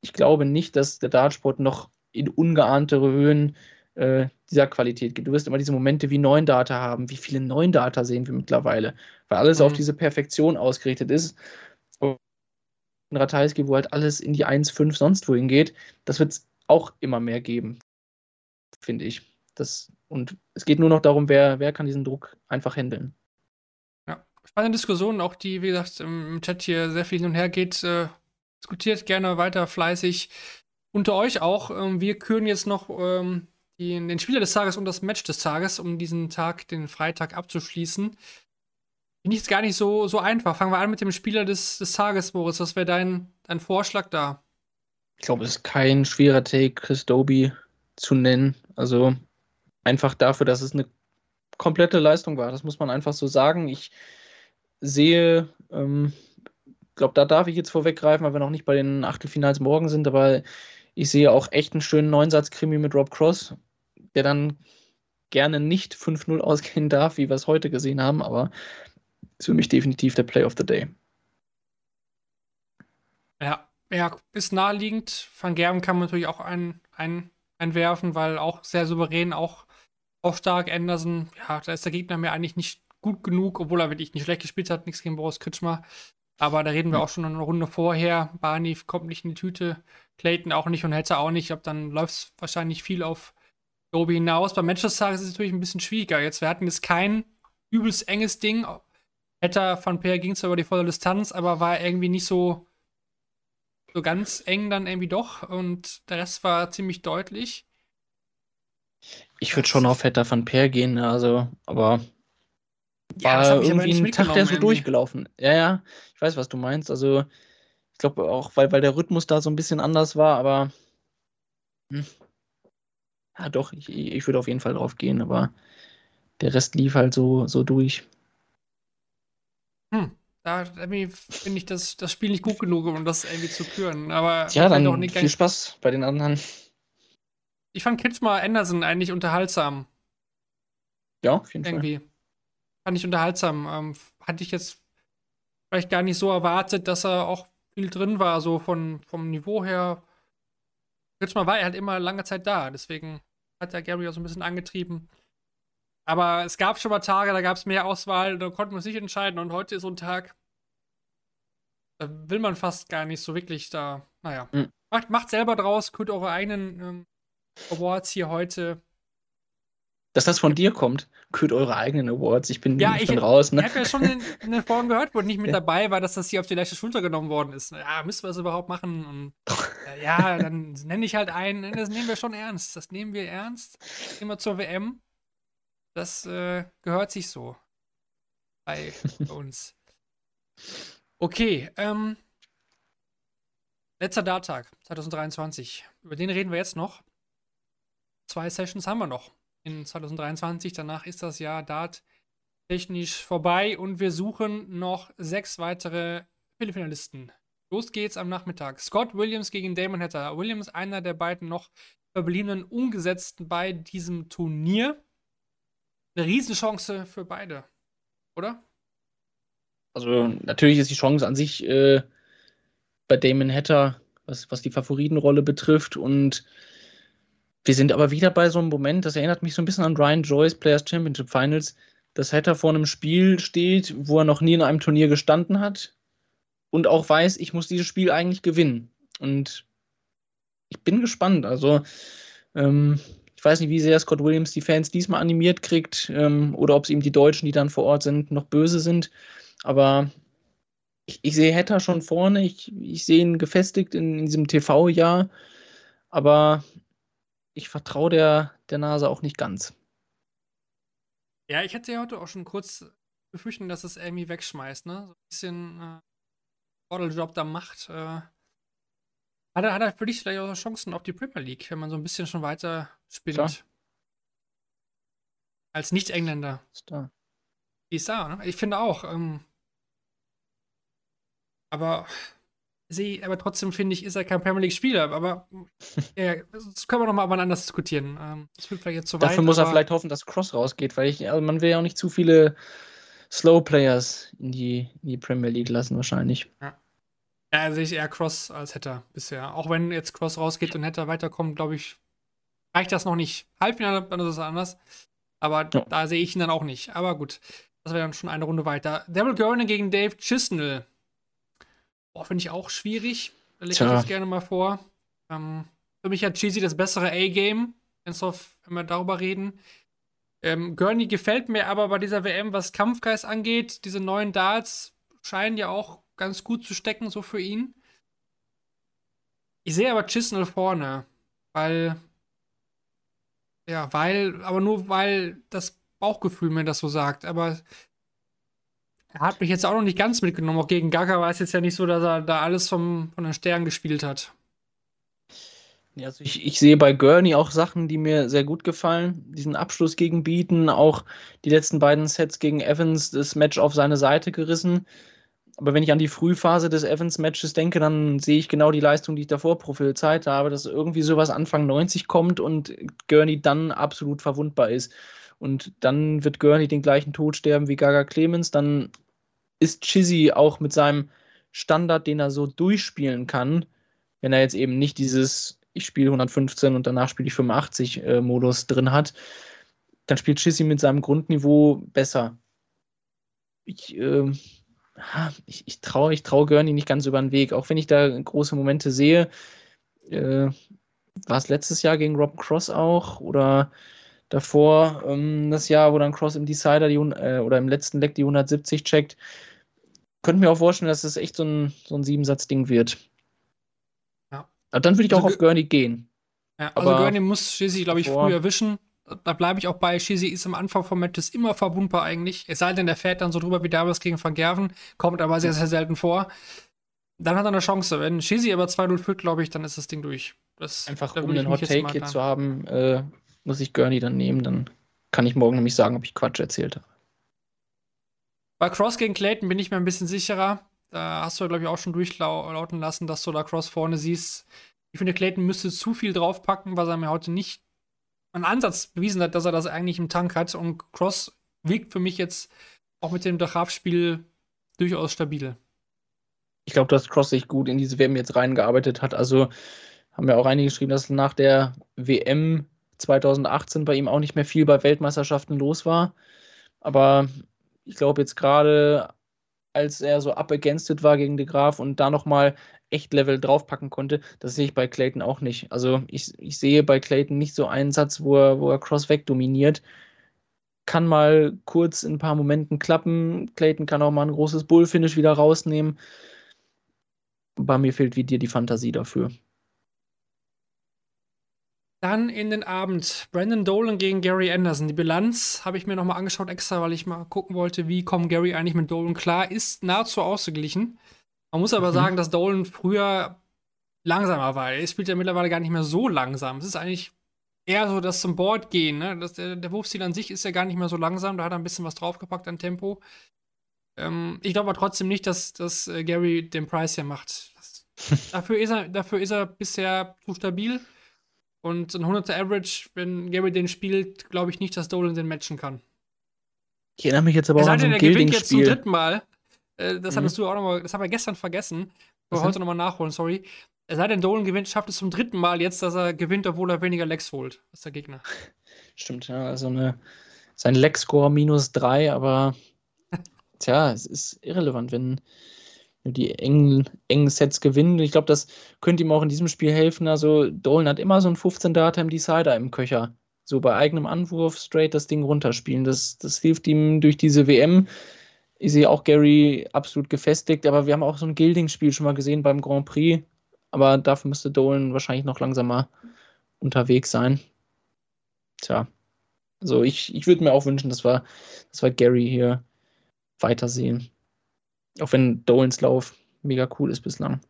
ich glaube nicht, dass der Dartsport noch in ungeahntere Höhen äh, dieser Qualität geht. Du wirst immer diese Momente wie neuen Data haben. Wie viele neuen Data sehen wir mittlerweile? Weil alles mhm. auf diese Perfektion ausgerichtet ist. Und Ratajski, wo halt alles in die 1,5 sonst wohin geht, das wird es auch immer mehr geben, finde ich. Das, und es geht nur noch darum, wer, wer kann diesen Druck einfach handeln. Ja, spannende Diskussion, auch die, wie gesagt, im Chat hier sehr viel hin und her geht. Äh, diskutiert gerne weiter fleißig. Unter euch auch. Ähm, wir küren jetzt noch ähm, die, den Spieler des Tages und das Match des Tages, um diesen Tag, den Freitag abzuschließen. Finde ich jetzt gar nicht so, so einfach. Fangen wir an mit dem Spieler des, des Tages, Boris. Was wäre dein, dein Vorschlag da? Ich glaube, es ist kein schwerer Take, Chris Doby zu nennen. Also einfach dafür, dass es eine komplette Leistung war. Das muss man einfach so sagen. Ich sehe, ähm, glaube, da darf ich jetzt vorweggreifen, weil wir noch nicht bei den Achtelfinals morgen sind, aber ich sehe auch echt einen schönen Neunsatz-Krimi mit Rob Cross, der dann gerne nicht 5-0 ausgehen darf, wie wir es heute gesehen haben, aber ist für mich definitiv der Play of the Day. Ja, ja, ist naheliegend. Van Gerben kann man natürlich auch ein, ein, einwerfen, weil auch sehr souverän, auch auch stark. Anderson, ja, da ist der Gegner mir eigentlich nicht gut genug, obwohl er wirklich nicht schlecht gespielt hat, nichts gegen Boris Kritschmer. Aber da reden wir auch schon eine Runde vorher. Barney kommt nicht in die Tüte, Clayton auch nicht und Hetzer auch nicht. Ich glaube, dann läuft es wahrscheinlich viel auf Doby hinaus. Beim Manchester ist es natürlich ein bisschen schwieriger. Jetzt, wir hatten jetzt kein übelst enges Ding. Hetter von Per ging zwar über die volle Distanz, aber war irgendwie nicht so, so ganz eng dann irgendwie doch. Und der Rest war ziemlich deutlich. Ich würde schon auf Vetter van Per gehen, ne, also, aber ja, war irgendwie ein Tag, der so irgendwie. durchgelaufen. Ja, ja, ich weiß, was du meinst. Also, ich glaube auch, weil, weil der Rhythmus da so ein bisschen anders war, aber hm. Ja, doch, ich, ich würde auf jeden Fall drauf gehen, aber der Rest lief halt so, so durch. Hm. Da finde ich das, das Spiel nicht gut genug, um das irgendwie zu küren. Aber ja, dann auch nicht viel Spaß bei den anderen. Ich fand Kretschmer Anderson eigentlich unterhaltsam. Ja, auf jeden Irgendwie. Fall. Fand ich unterhaltsam. Ähm, hatte ich jetzt vielleicht gar nicht so erwartet, dass er auch viel drin war, so von, vom Niveau her. Kretschmer war er halt immer lange Zeit da, deswegen hat der Gary auch so ein bisschen angetrieben. Aber es gab schon mal Tage, da gab es mehr Auswahl, da konnten wir uns nicht entscheiden. Und heute ist so ein Tag, da will man fast gar nicht so wirklich da, naja. Mhm. Macht, macht selber draus, könnt eure eigenen ähm, Awards hier heute dass das von dir kommt, kürt eure eigenen Awards. Ich bin, ja, ich bin raus. Ne? Ich habe ja schon in, in den Folgen gehört, wo nicht mit ja. dabei war, dass das hier auf die leichte Schulter genommen worden ist. Ja, müssen wir das überhaupt machen? Und, äh, ja, dann nenne ich halt einen. Das nehmen wir schon ernst. Das nehmen wir ernst. Immer zur WM. Das äh, gehört sich so. Bei uns. Okay, ähm. Letzter Darttag 2023. Über den reden wir jetzt noch. Zwei Sessions haben wir noch in 2023. Danach ist das Jahr Dart technisch vorbei und wir suchen noch sechs weitere Viertelfinalisten. Los geht's am Nachmittag. Scott Williams gegen Damon Hatter. Williams, einer der beiden noch verbliebenen Umgesetzten bei diesem Turnier. Eine Riesenchance für beide, oder? Also natürlich ist die Chance an sich äh, bei Damon Hatter, was, was die Favoritenrolle betrifft und wir sind aber wieder bei so einem Moment, das erinnert mich so ein bisschen an Ryan Joyce Players Championship Finals, dass Hatter vor einem Spiel steht, wo er noch nie in einem Turnier gestanden hat und auch weiß, ich muss dieses Spiel eigentlich gewinnen. Und ich bin gespannt. Also, ähm, ich weiß nicht, wie sehr Scott Williams die Fans diesmal animiert kriegt ähm, oder ob es ihm die Deutschen, die dann vor Ort sind, noch böse sind. Aber ich, ich sehe Hatter schon vorne. Ich, ich sehe ihn gefestigt in, in diesem TV-Jahr. Aber ich vertraue der, der Nase auch nicht ganz. Ja, ich hätte ja heute auch schon kurz befürchten, dass es Amy wegschmeißt, ne? So ein bisschen äh, Modeljob da macht. Äh, hat, er, hat er für dich vielleicht auch Chancen auf die Premier League, wenn man so ein bisschen schon weiter spinnt? Klar. Als Nicht-Engländer. Ist da. Die ist da, ne? Ich finde auch. Ähm, aber sehe, aber trotzdem finde ich, ist er kein Premier League-Spieler. Aber ja, das können wir nochmal mal anders diskutieren. Ähm, das führt vielleicht jetzt zu weit. Dafür muss er vielleicht hoffen, dass Cross rausgeht, weil ich, also man will ja auch nicht zu viele Slow Players in die, in die Premier League lassen, wahrscheinlich. Ja. Ja, sehe ich eher Cross als Hatter bisher. Auch wenn jetzt Cross rausgeht und Hatter weiterkommt, glaube ich, reicht das noch nicht. Halbfinale, dann ist es anders. Aber ja. da sehe ich ihn dann auch nicht. Aber gut, das wäre dann schon eine Runde weiter. Devil Gurney gegen Dave Chisnell. Boah, finde ich auch schwierig. Da lege ich das gerne mal vor. Ähm, für mich hat Cheesy das bessere A-Game, wenn wir darüber reden. Ähm, Gurney gefällt mir aber bei dieser WM, was Kampfgeist angeht. Diese neuen Darts scheinen ja auch ganz gut zu stecken, so für ihn. Ich sehe aber Chisnell vorne, weil. Ja, weil, aber nur weil das Bauchgefühl mir das so sagt. Aber er hat mich jetzt auch noch nicht ganz mitgenommen. Auch gegen Gaga war es jetzt ja nicht so, dass er da alles vom, von den Sternen gespielt hat. Ja, also ich, ich sehe bei Gurney auch Sachen, die mir sehr gut gefallen. Diesen Abschluss gegen Beaton, auch die letzten beiden Sets gegen Evans, das Match auf seine Seite gerissen. Aber wenn ich an die Frühphase des Evans-Matches denke, dann sehe ich genau die Leistung, die ich davor prophezeit habe, dass irgendwie sowas Anfang 90 kommt und Gurney dann absolut verwundbar ist. Und dann wird Gurney den gleichen Tod sterben wie Gaga Clemens. Dann ist Chizzy auch mit seinem Standard, den er so durchspielen kann, wenn er jetzt eben nicht dieses ich spiele 115 und danach spiele ich 85 äh, Modus drin hat, dann spielt Chizzy mit seinem Grundniveau besser. Ich, äh, ich, ich traue ich trau Gurney nicht ganz über den Weg, auch wenn ich da große Momente sehe. Äh, war es letztes Jahr gegen Rob Cross auch oder davor ähm, das Jahr, wo dann Cross im Decider die, äh, oder im letzten Leck die 170 checkt könnte mir auch vorstellen, dass es echt so ein, so ein Siebensatz-Ding wird. Ja. Aber dann würde ich also, auch auf Gurney gehen. Ja, also Aber Gurney muss Shizzy, glaube ich, früh erwischen. Da bleibe ich auch bei. Shizzy ist am Anfang vom Matches immer verwundbar eigentlich. Es sei denn, der fährt dann so drüber wie damals gegen Van Gerven. Kommt aber sehr, sehr selten vor. Dann hat er eine Chance. Wenn Shizzy aber 2-0 führt, glaube ich, dann ist das Ding durch. Das, Einfach um den Hot Take hier zu haben, äh, muss ich Gurney dann nehmen. Dann kann ich morgen nämlich sagen, ob ich Quatsch erzählt habe. Bei Cross gegen Clayton bin ich mir ein bisschen sicherer. Da hast du, glaube ich, auch schon durchlauten lassen, dass du da Cross vorne siehst. Ich finde, Clayton müsste zu viel draufpacken, was er mir heute nicht einen Ansatz bewiesen hat, dass er das eigentlich im Tank hat. Und Cross wirkt für mich jetzt auch mit dem Dachaf-Spiel durchaus stabil. Ich glaube, dass Cross sich gut in diese WM jetzt reingearbeitet hat. Also haben ja auch einige geschrieben, dass nach der WM 2018 bei ihm auch nicht mehr viel bei Weltmeisterschaften los war. Aber ich glaube jetzt gerade, als er so up against war gegen De Graaf und da nochmal echt Level draufpacken konnte, das sehe ich bei Clayton auch nicht. Also ich, ich sehe bei Clayton nicht so einen Satz, wo er, wo er Cross weg dominiert. Kann mal kurz in ein paar Momenten klappen. Clayton kann auch mal ein großes Bullfinish wieder rausnehmen. Bei mir fehlt wie dir die Fantasie dafür. Dann in den Abend Brandon Dolan gegen Gary Anderson. Die Bilanz habe ich mir nochmal angeschaut extra, weil ich mal gucken wollte, wie kommt Gary eigentlich mit Dolan klar. Ist nahezu ausgeglichen. Man muss aber mhm. sagen, dass Dolan früher langsamer war. Er spielt ja mittlerweile gar nicht mehr so langsam. Es ist eigentlich eher so das zum Board gehen. Ne? Das, der, der Wurfstil an sich ist ja gar nicht mehr so langsam. Da hat er ein bisschen was draufgepackt an Tempo. Ähm, ich glaube aber trotzdem nicht, dass, dass äh, Gary den Price hier macht. Das, dafür, ist er, dafür ist er bisher zu stabil. Und ein 100er Average, wenn Gary den spielt, glaube ich nicht, dass Dolan den matchen kann. Ich erinnere mich jetzt aber auch an so ein Gilding-Spiel. jetzt zum dritten Mal. Äh, das mhm. hattest du auch nochmal, das haben wir gestern vergessen. Wir heute nochmal nachholen, sorry. Es sei denn, Dolan gewinnt, schafft es zum dritten Mal jetzt, dass er gewinnt, obwohl er weniger Lex holt als der Gegner. Stimmt, ja. Also eine, sein Lex-Score minus drei, aber tja, es ist irrelevant, wenn, die engen, engen Sets gewinnen. Ich glaube, das könnte ihm auch in diesem Spiel helfen. Also Dolan hat immer so einen 15 Data im Decider im Köcher. So bei eigenem Anwurf straight das Ding runterspielen. Das, das hilft ihm durch diese WM. Ich sehe auch Gary absolut gefestigt, aber wir haben auch so ein Gilding-Spiel schon mal gesehen beim Grand Prix. Aber dafür müsste Dolan wahrscheinlich noch langsamer unterwegs sein. Tja. Also ich, ich würde mir auch wünschen, dass wir, dass wir Gary hier weitersehen. Auch wenn Dolans Lauf mega cool ist bislang.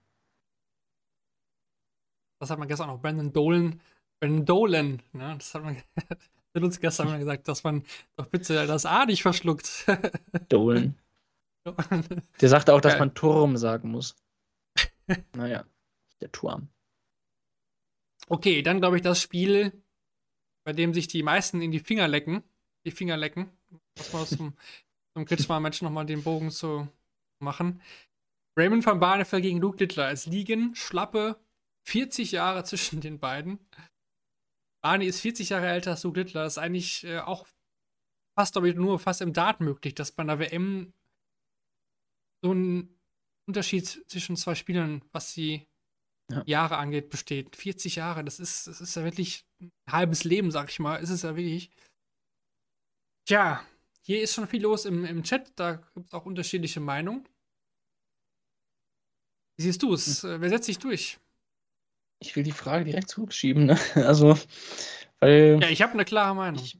Das hat man gestern auch Brandon Dolan. Brandon Dolan, ne? Das hat man mit uns gestern mal gesagt, dass man doch bitte das A nicht verschluckt. Dolan. Der sagte auch, dass man Turm sagen muss. naja, der Turm. Okay, dann glaube ich das Spiel, bei dem sich die meisten in die Finger lecken. Die Finger lecken. Was war zum, zum Kritschmann-Match nochmal den Bogen zu machen. Raymond van Barneveld gegen Luke Littler. Es liegen schlappe 40 Jahre zwischen den beiden. Barney ist 40 Jahre älter als Luke Littler. Das ist eigentlich äh, auch fast, ich, nur fast im Dart möglich, dass bei einer WM so ein Unterschied zwischen zwei Spielern, was die ja. Jahre angeht, besteht. 40 Jahre, das ist, das ist ja wirklich ein halbes Leben, sag ich mal. Ist es ja wirklich. Tja, hier ist schon viel los im, im Chat, da gibt es auch unterschiedliche Meinungen. Wie siehst du es? Hm. Wer setzt sich durch? Ich will die Frage direkt zurückschieben, ne? Also, weil. Ja, ich habe eine klare Meinung. Ich,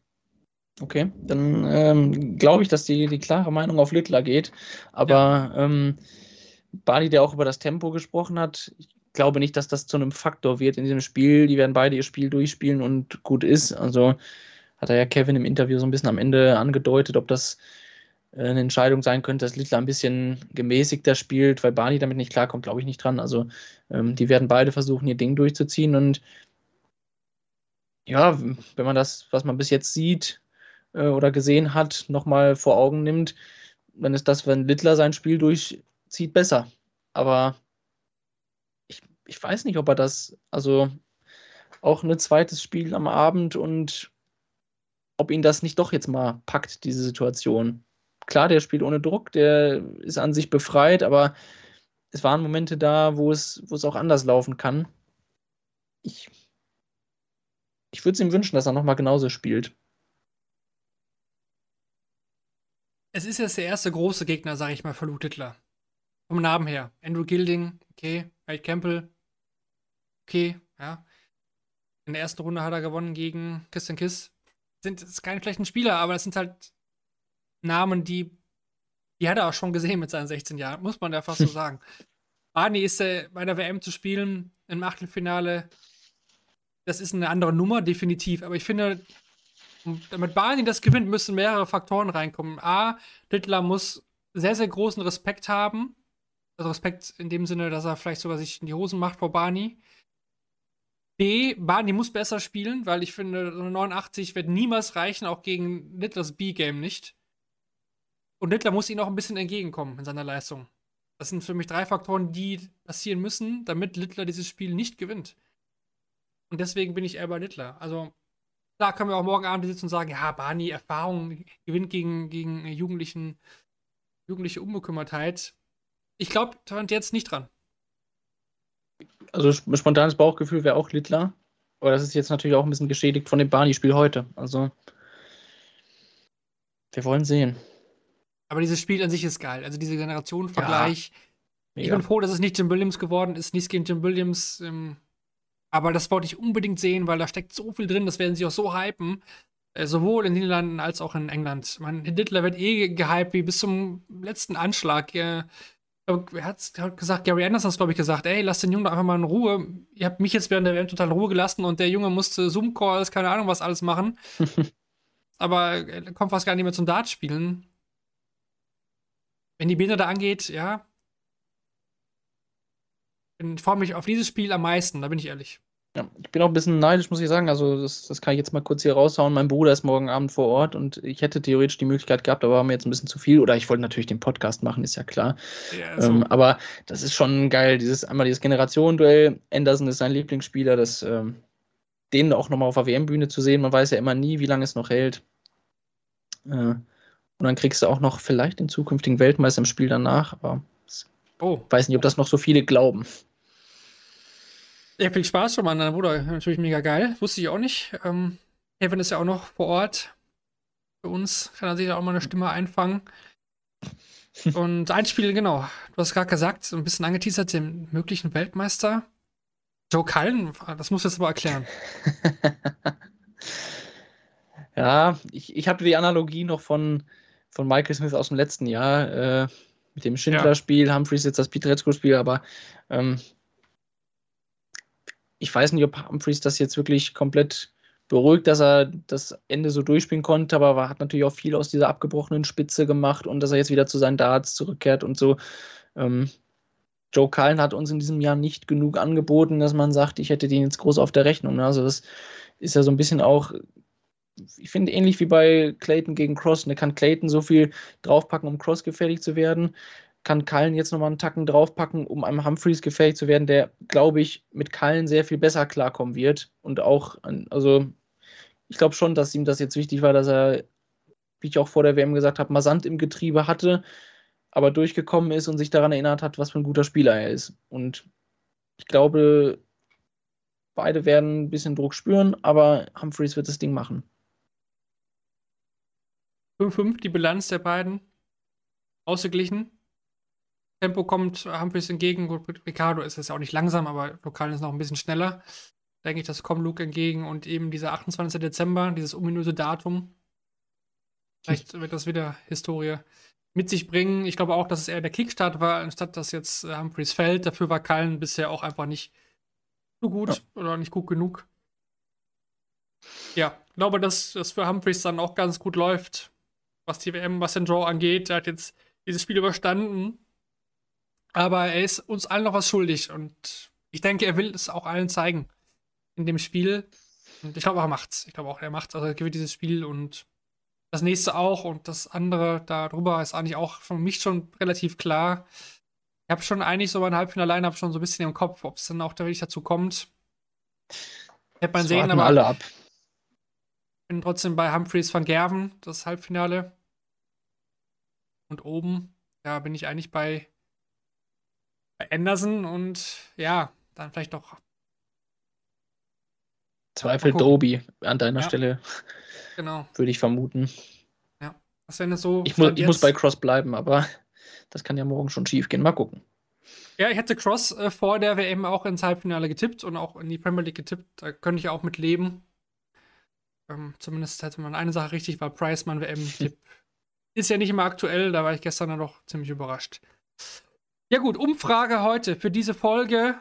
okay, dann ähm, glaube ich, dass die, die klare Meinung auf Littler geht. Aber ja. ähm, Bali, der auch über das Tempo gesprochen hat, ich glaube nicht, dass das zu einem Faktor wird in diesem Spiel. Die werden beide ihr Spiel durchspielen und gut ist. Also hat er ja Kevin im Interview so ein bisschen am Ende angedeutet, ob das äh, eine Entscheidung sein könnte, dass Littler ein bisschen gemäßigter spielt, weil Barney damit nicht klarkommt, glaube ich nicht dran. Also ähm, die werden beide versuchen, ihr Ding durchzuziehen und ja, wenn man das, was man bis jetzt sieht äh, oder gesehen hat, nochmal vor Augen nimmt, dann ist das, wenn Littler sein Spiel durchzieht, besser. Aber ich, ich weiß nicht, ob er das, also auch ein zweites Spiel am Abend und ob ihn das nicht doch jetzt mal packt, diese Situation. Klar, der spielt ohne Druck, der ist an sich befreit, aber es waren Momente da, wo es, wo es auch anders laufen kann. Ich, ich würde es ihm wünschen, dass er nochmal genauso spielt. Es ist jetzt der erste große Gegner, sage ich mal, für Luke Hitler. Vom Namen her. Andrew Gilding, okay. Wade Campbell, okay, ja. In der ersten Runde hat er gewonnen gegen Christian Kiss sind es keine schlechten Spieler, aber es sind halt Namen, die, die hat er auch schon gesehen mit seinen 16 Jahren, muss man ja fast so sagen. Barney ist äh, bei der WM zu spielen im Achtelfinale. Das ist eine andere Nummer, definitiv. Aber ich finde, damit Barney das gewinnt, müssen mehrere Faktoren reinkommen. A, Littler muss sehr, sehr großen Respekt haben. Also Respekt in dem Sinne, dass er vielleicht sogar sich in die Hosen macht vor Barney. B, Barney muss besser spielen, weil ich finde, so eine 89 wird niemals reichen, auch gegen Littlers B-Game nicht. Und Littler muss ihm auch ein bisschen entgegenkommen in seiner Leistung. Das sind für mich drei Faktoren, die passieren müssen, damit Littler dieses Spiel nicht gewinnt. Und deswegen bin ich eher bei Littler. Also, Klar können wir auch morgen Abend sitzen und sagen, ja, Barney, Erfahrung gewinnt gegen, gegen Jugendlichen, jugendliche Unbekümmertheit. Ich glaube, stand jetzt nicht dran. Also spontanes Bauchgefühl wäre auch Littler. Aber das ist jetzt natürlich auch ein bisschen geschädigt von dem Barney-Spiel heute. Also wir wollen sehen. Aber dieses Spiel an sich ist geil. Also dieser Generationenvergleich. Ja, ich bin froh, dass es nicht Jim Williams geworden ist. Nichts gegen Jim Williams. Ähm, aber das wollte ich unbedingt sehen, weil da steckt so viel drin. Das werden sie auch so hypen. Äh, sowohl in den Niederlanden als auch in England. Man, Hitler wird eh gehypt wie bis zum letzten Anschlag. Äh, er hat, gesagt, Gary Anderson hat glaube ich, gesagt, ey, lass den Jungen doch einfach mal in Ruhe. Ihr habt mich jetzt während der WM total in Ruhe gelassen und der Junge musste Zoom-Calls, keine Ahnung, was alles machen. Aber er kommt fast gar nicht mehr zum Dart spielen. Wenn die Bilder da angeht, ja. Ich freue mich auf dieses Spiel am meisten, da bin ich ehrlich. Ja, ich bin auch ein bisschen neidisch, muss ich sagen. Also, das, das kann ich jetzt mal kurz hier raushauen. Mein Bruder ist morgen Abend vor Ort und ich hätte theoretisch die Möglichkeit gehabt, aber war mir jetzt ein bisschen zu viel. Oder ich wollte natürlich den Podcast machen, ist ja klar. Ja, so. ähm, aber das ist schon geil. Dieses einmal dieses Generationenduell. Anderson ist sein Lieblingsspieler, das, ähm, den auch nochmal auf der WM-Bühne zu sehen. Man weiß ja immer nie, wie lange es noch hält. Äh, und dann kriegst du auch noch vielleicht den zukünftigen Weltmeister im Spiel danach. Aber ich oh. weiß nicht, ob das noch so viele glauben. Ja, viel Spaß schon mal an deinem Bruder. Natürlich mega geil. Wusste ich auch nicht. Ähm, Kevin ist ja auch noch vor Ort. Für uns kann er sich ja auch mal eine Stimme einfangen. Und ein Spiel, genau. Du hast gerade gesagt, so ein bisschen angeteasert, den möglichen Weltmeister. Joe Cullen, das musst du jetzt aber erklären. ja, ich, ich habe die Analogie noch von, von Michael Smith aus dem letzten Jahr äh, mit dem Schindler-Spiel, ja. Humphreys jetzt das Pietrezco-Spiel, aber ähm, ich weiß nicht, ob Humphreys das jetzt wirklich komplett beruhigt, dass er das Ende so durchspielen konnte, aber er hat natürlich auch viel aus dieser abgebrochenen Spitze gemacht und dass er jetzt wieder zu seinen Darts zurückkehrt und so. Ähm, Joe Cullen hat uns in diesem Jahr nicht genug angeboten, dass man sagt, ich hätte den jetzt groß auf der Rechnung. Also das ist ja so ein bisschen auch, ich finde ähnlich wie bei Clayton gegen Cross. Da kann Clayton so viel draufpacken, um Cross gefährlich zu werden kann Kallen jetzt nochmal einen Tacken draufpacken, um einem Humphreys gefährlich zu werden, der, glaube ich, mit Kallen sehr viel besser klarkommen wird. Und auch, also ich glaube schon, dass ihm das jetzt wichtig war, dass er, wie ich auch vor der WM gesagt habe, mal im Getriebe hatte, aber durchgekommen ist und sich daran erinnert hat, was für ein guter Spieler er ist. Und ich glaube, beide werden ein bisschen Druck spüren, aber Humphreys wird das Ding machen. 5-5, die Bilanz der beiden. Ausgeglichen. Tempo kommt Humphreys entgegen. Gut, Ricardo ist es ja auch nicht langsam, aber Lokal ist noch ein bisschen schneller. Denke ich, das kommt Luke entgegen und eben dieser 28. Dezember, dieses ominöse Datum. Vielleicht wird das wieder Historie mit sich bringen. Ich glaube auch, dass es eher der Kickstart war, anstatt dass jetzt äh, Humphreys fällt. Dafür war Kallen bisher auch einfach nicht so gut ja. oder nicht gut genug. Ja, ich glaube, dass das für Humphreys dann auch ganz gut läuft, was die WM, was den Draw angeht. Er hat jetzt dieses Spiel überstanden aber er ist uns allen noch was schuldig und ich denke, er will es auch allen zeigen in dem Spiel. Und ich glaube, er macht's. Ich glaube auch, er macht's. Also er gewinnt dieses Spiel und das nächste auch und das andere darüber ist eigentlich auch für mich schon relativ klar. Ich habe schon eigentlich so mein Halbfinale-Line-Up schon so ein bisschen im Kopf, ob es dann auch wirklich dazu kommt. Hätte man sehen, aber alle ab. Ich bin trotzdem bei Humphreys van Gerven, das Halbfinale. Und oben, da bin ich eigentlich bei Anderson und ja, dann vielleicht doch. Zweifel Dobi an deiner ja. Stelle. Genau. Würde ich vermuten. Ja. Was wenn es so. Ich, mu ich muss bei Cross bleiben, aber das kann ja morgen schon schief gehen. Mal gucken. Ja, ich hätte Cross äh, vor der WM auch ins Halbfinale getippt und auch in die Premier League getippt. Da könnte ich auch mit leben. Ähm, zumindest hätte man eine Sache richtig, war Price mein WM-Tipp. Ist ja nicht immer aktuell, da war ich gestern dann doch ziemlich überrascht. Ja gut, Umfrage heute für diese Folge.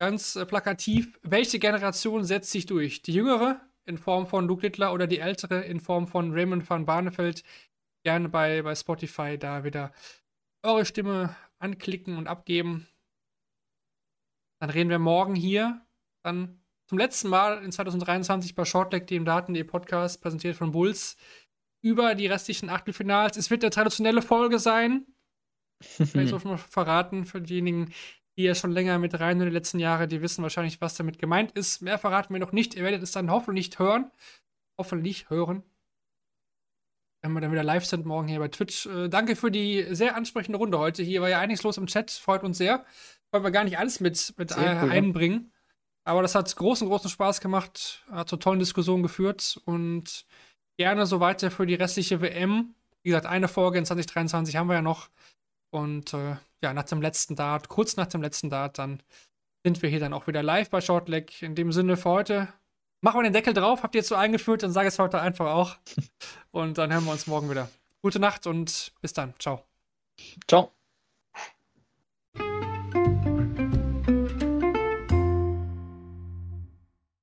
Ganz äh, plakativ. Welche Generation setzt sich durch? Die jüngere in Form von Luke Littler oder die ältere in Form von Raymond van Barneveld? Gerne bei, bei Spotify da wieder eure Stimme anklicken und abgeben. Dann reden wir morgen hier dann zum letzten Mal in 2023 bei Shortleg, dem Daten.de Podcast, präsentiert von Bulls, über die restlichen Achtelfinals. Es wird eine traditionelle Folge sein. Ich so schon mal verraten für diejenigen, die ja schon länger mit rein in den letzten Jahren, die wissen wahrscheinlich, was damit gemeint ist. Mehr verraten wir noch nicht. Ihr werdet es dann hoffentlich nicht hören. hoffentlich hören. Wenn wir dann wieder live sind morgen hier bei Twitch. Äh, danke für die sehr ansprechende Runde heute. Hier war ja einiges los im Chat. Freut uns sehr. Wollen wir gar nicht alles mit, mit äh, cool, einbringen. Aber das hat großen, großen Spaß gemacht. Hat zu tollen Diskussionen geführt. Und gerne so weiter für die restliche WM. Wie gesagt, eine Folge in 2023 haben wir ja noch. Und äh, ja, nach dem letzten Dart, kurz nach dem letzten Dart, dann sind wir hier dann auch wieder live bei Shortleg. In dem Sinne für heute Machen wir den Deckel drauf, habt ihr jetzt so eingeführt, dann sage ich es heute einfach auch. Und dann hören wir uns morgen wieder. Gute Nacht und bis dann. Ciao. Ciao.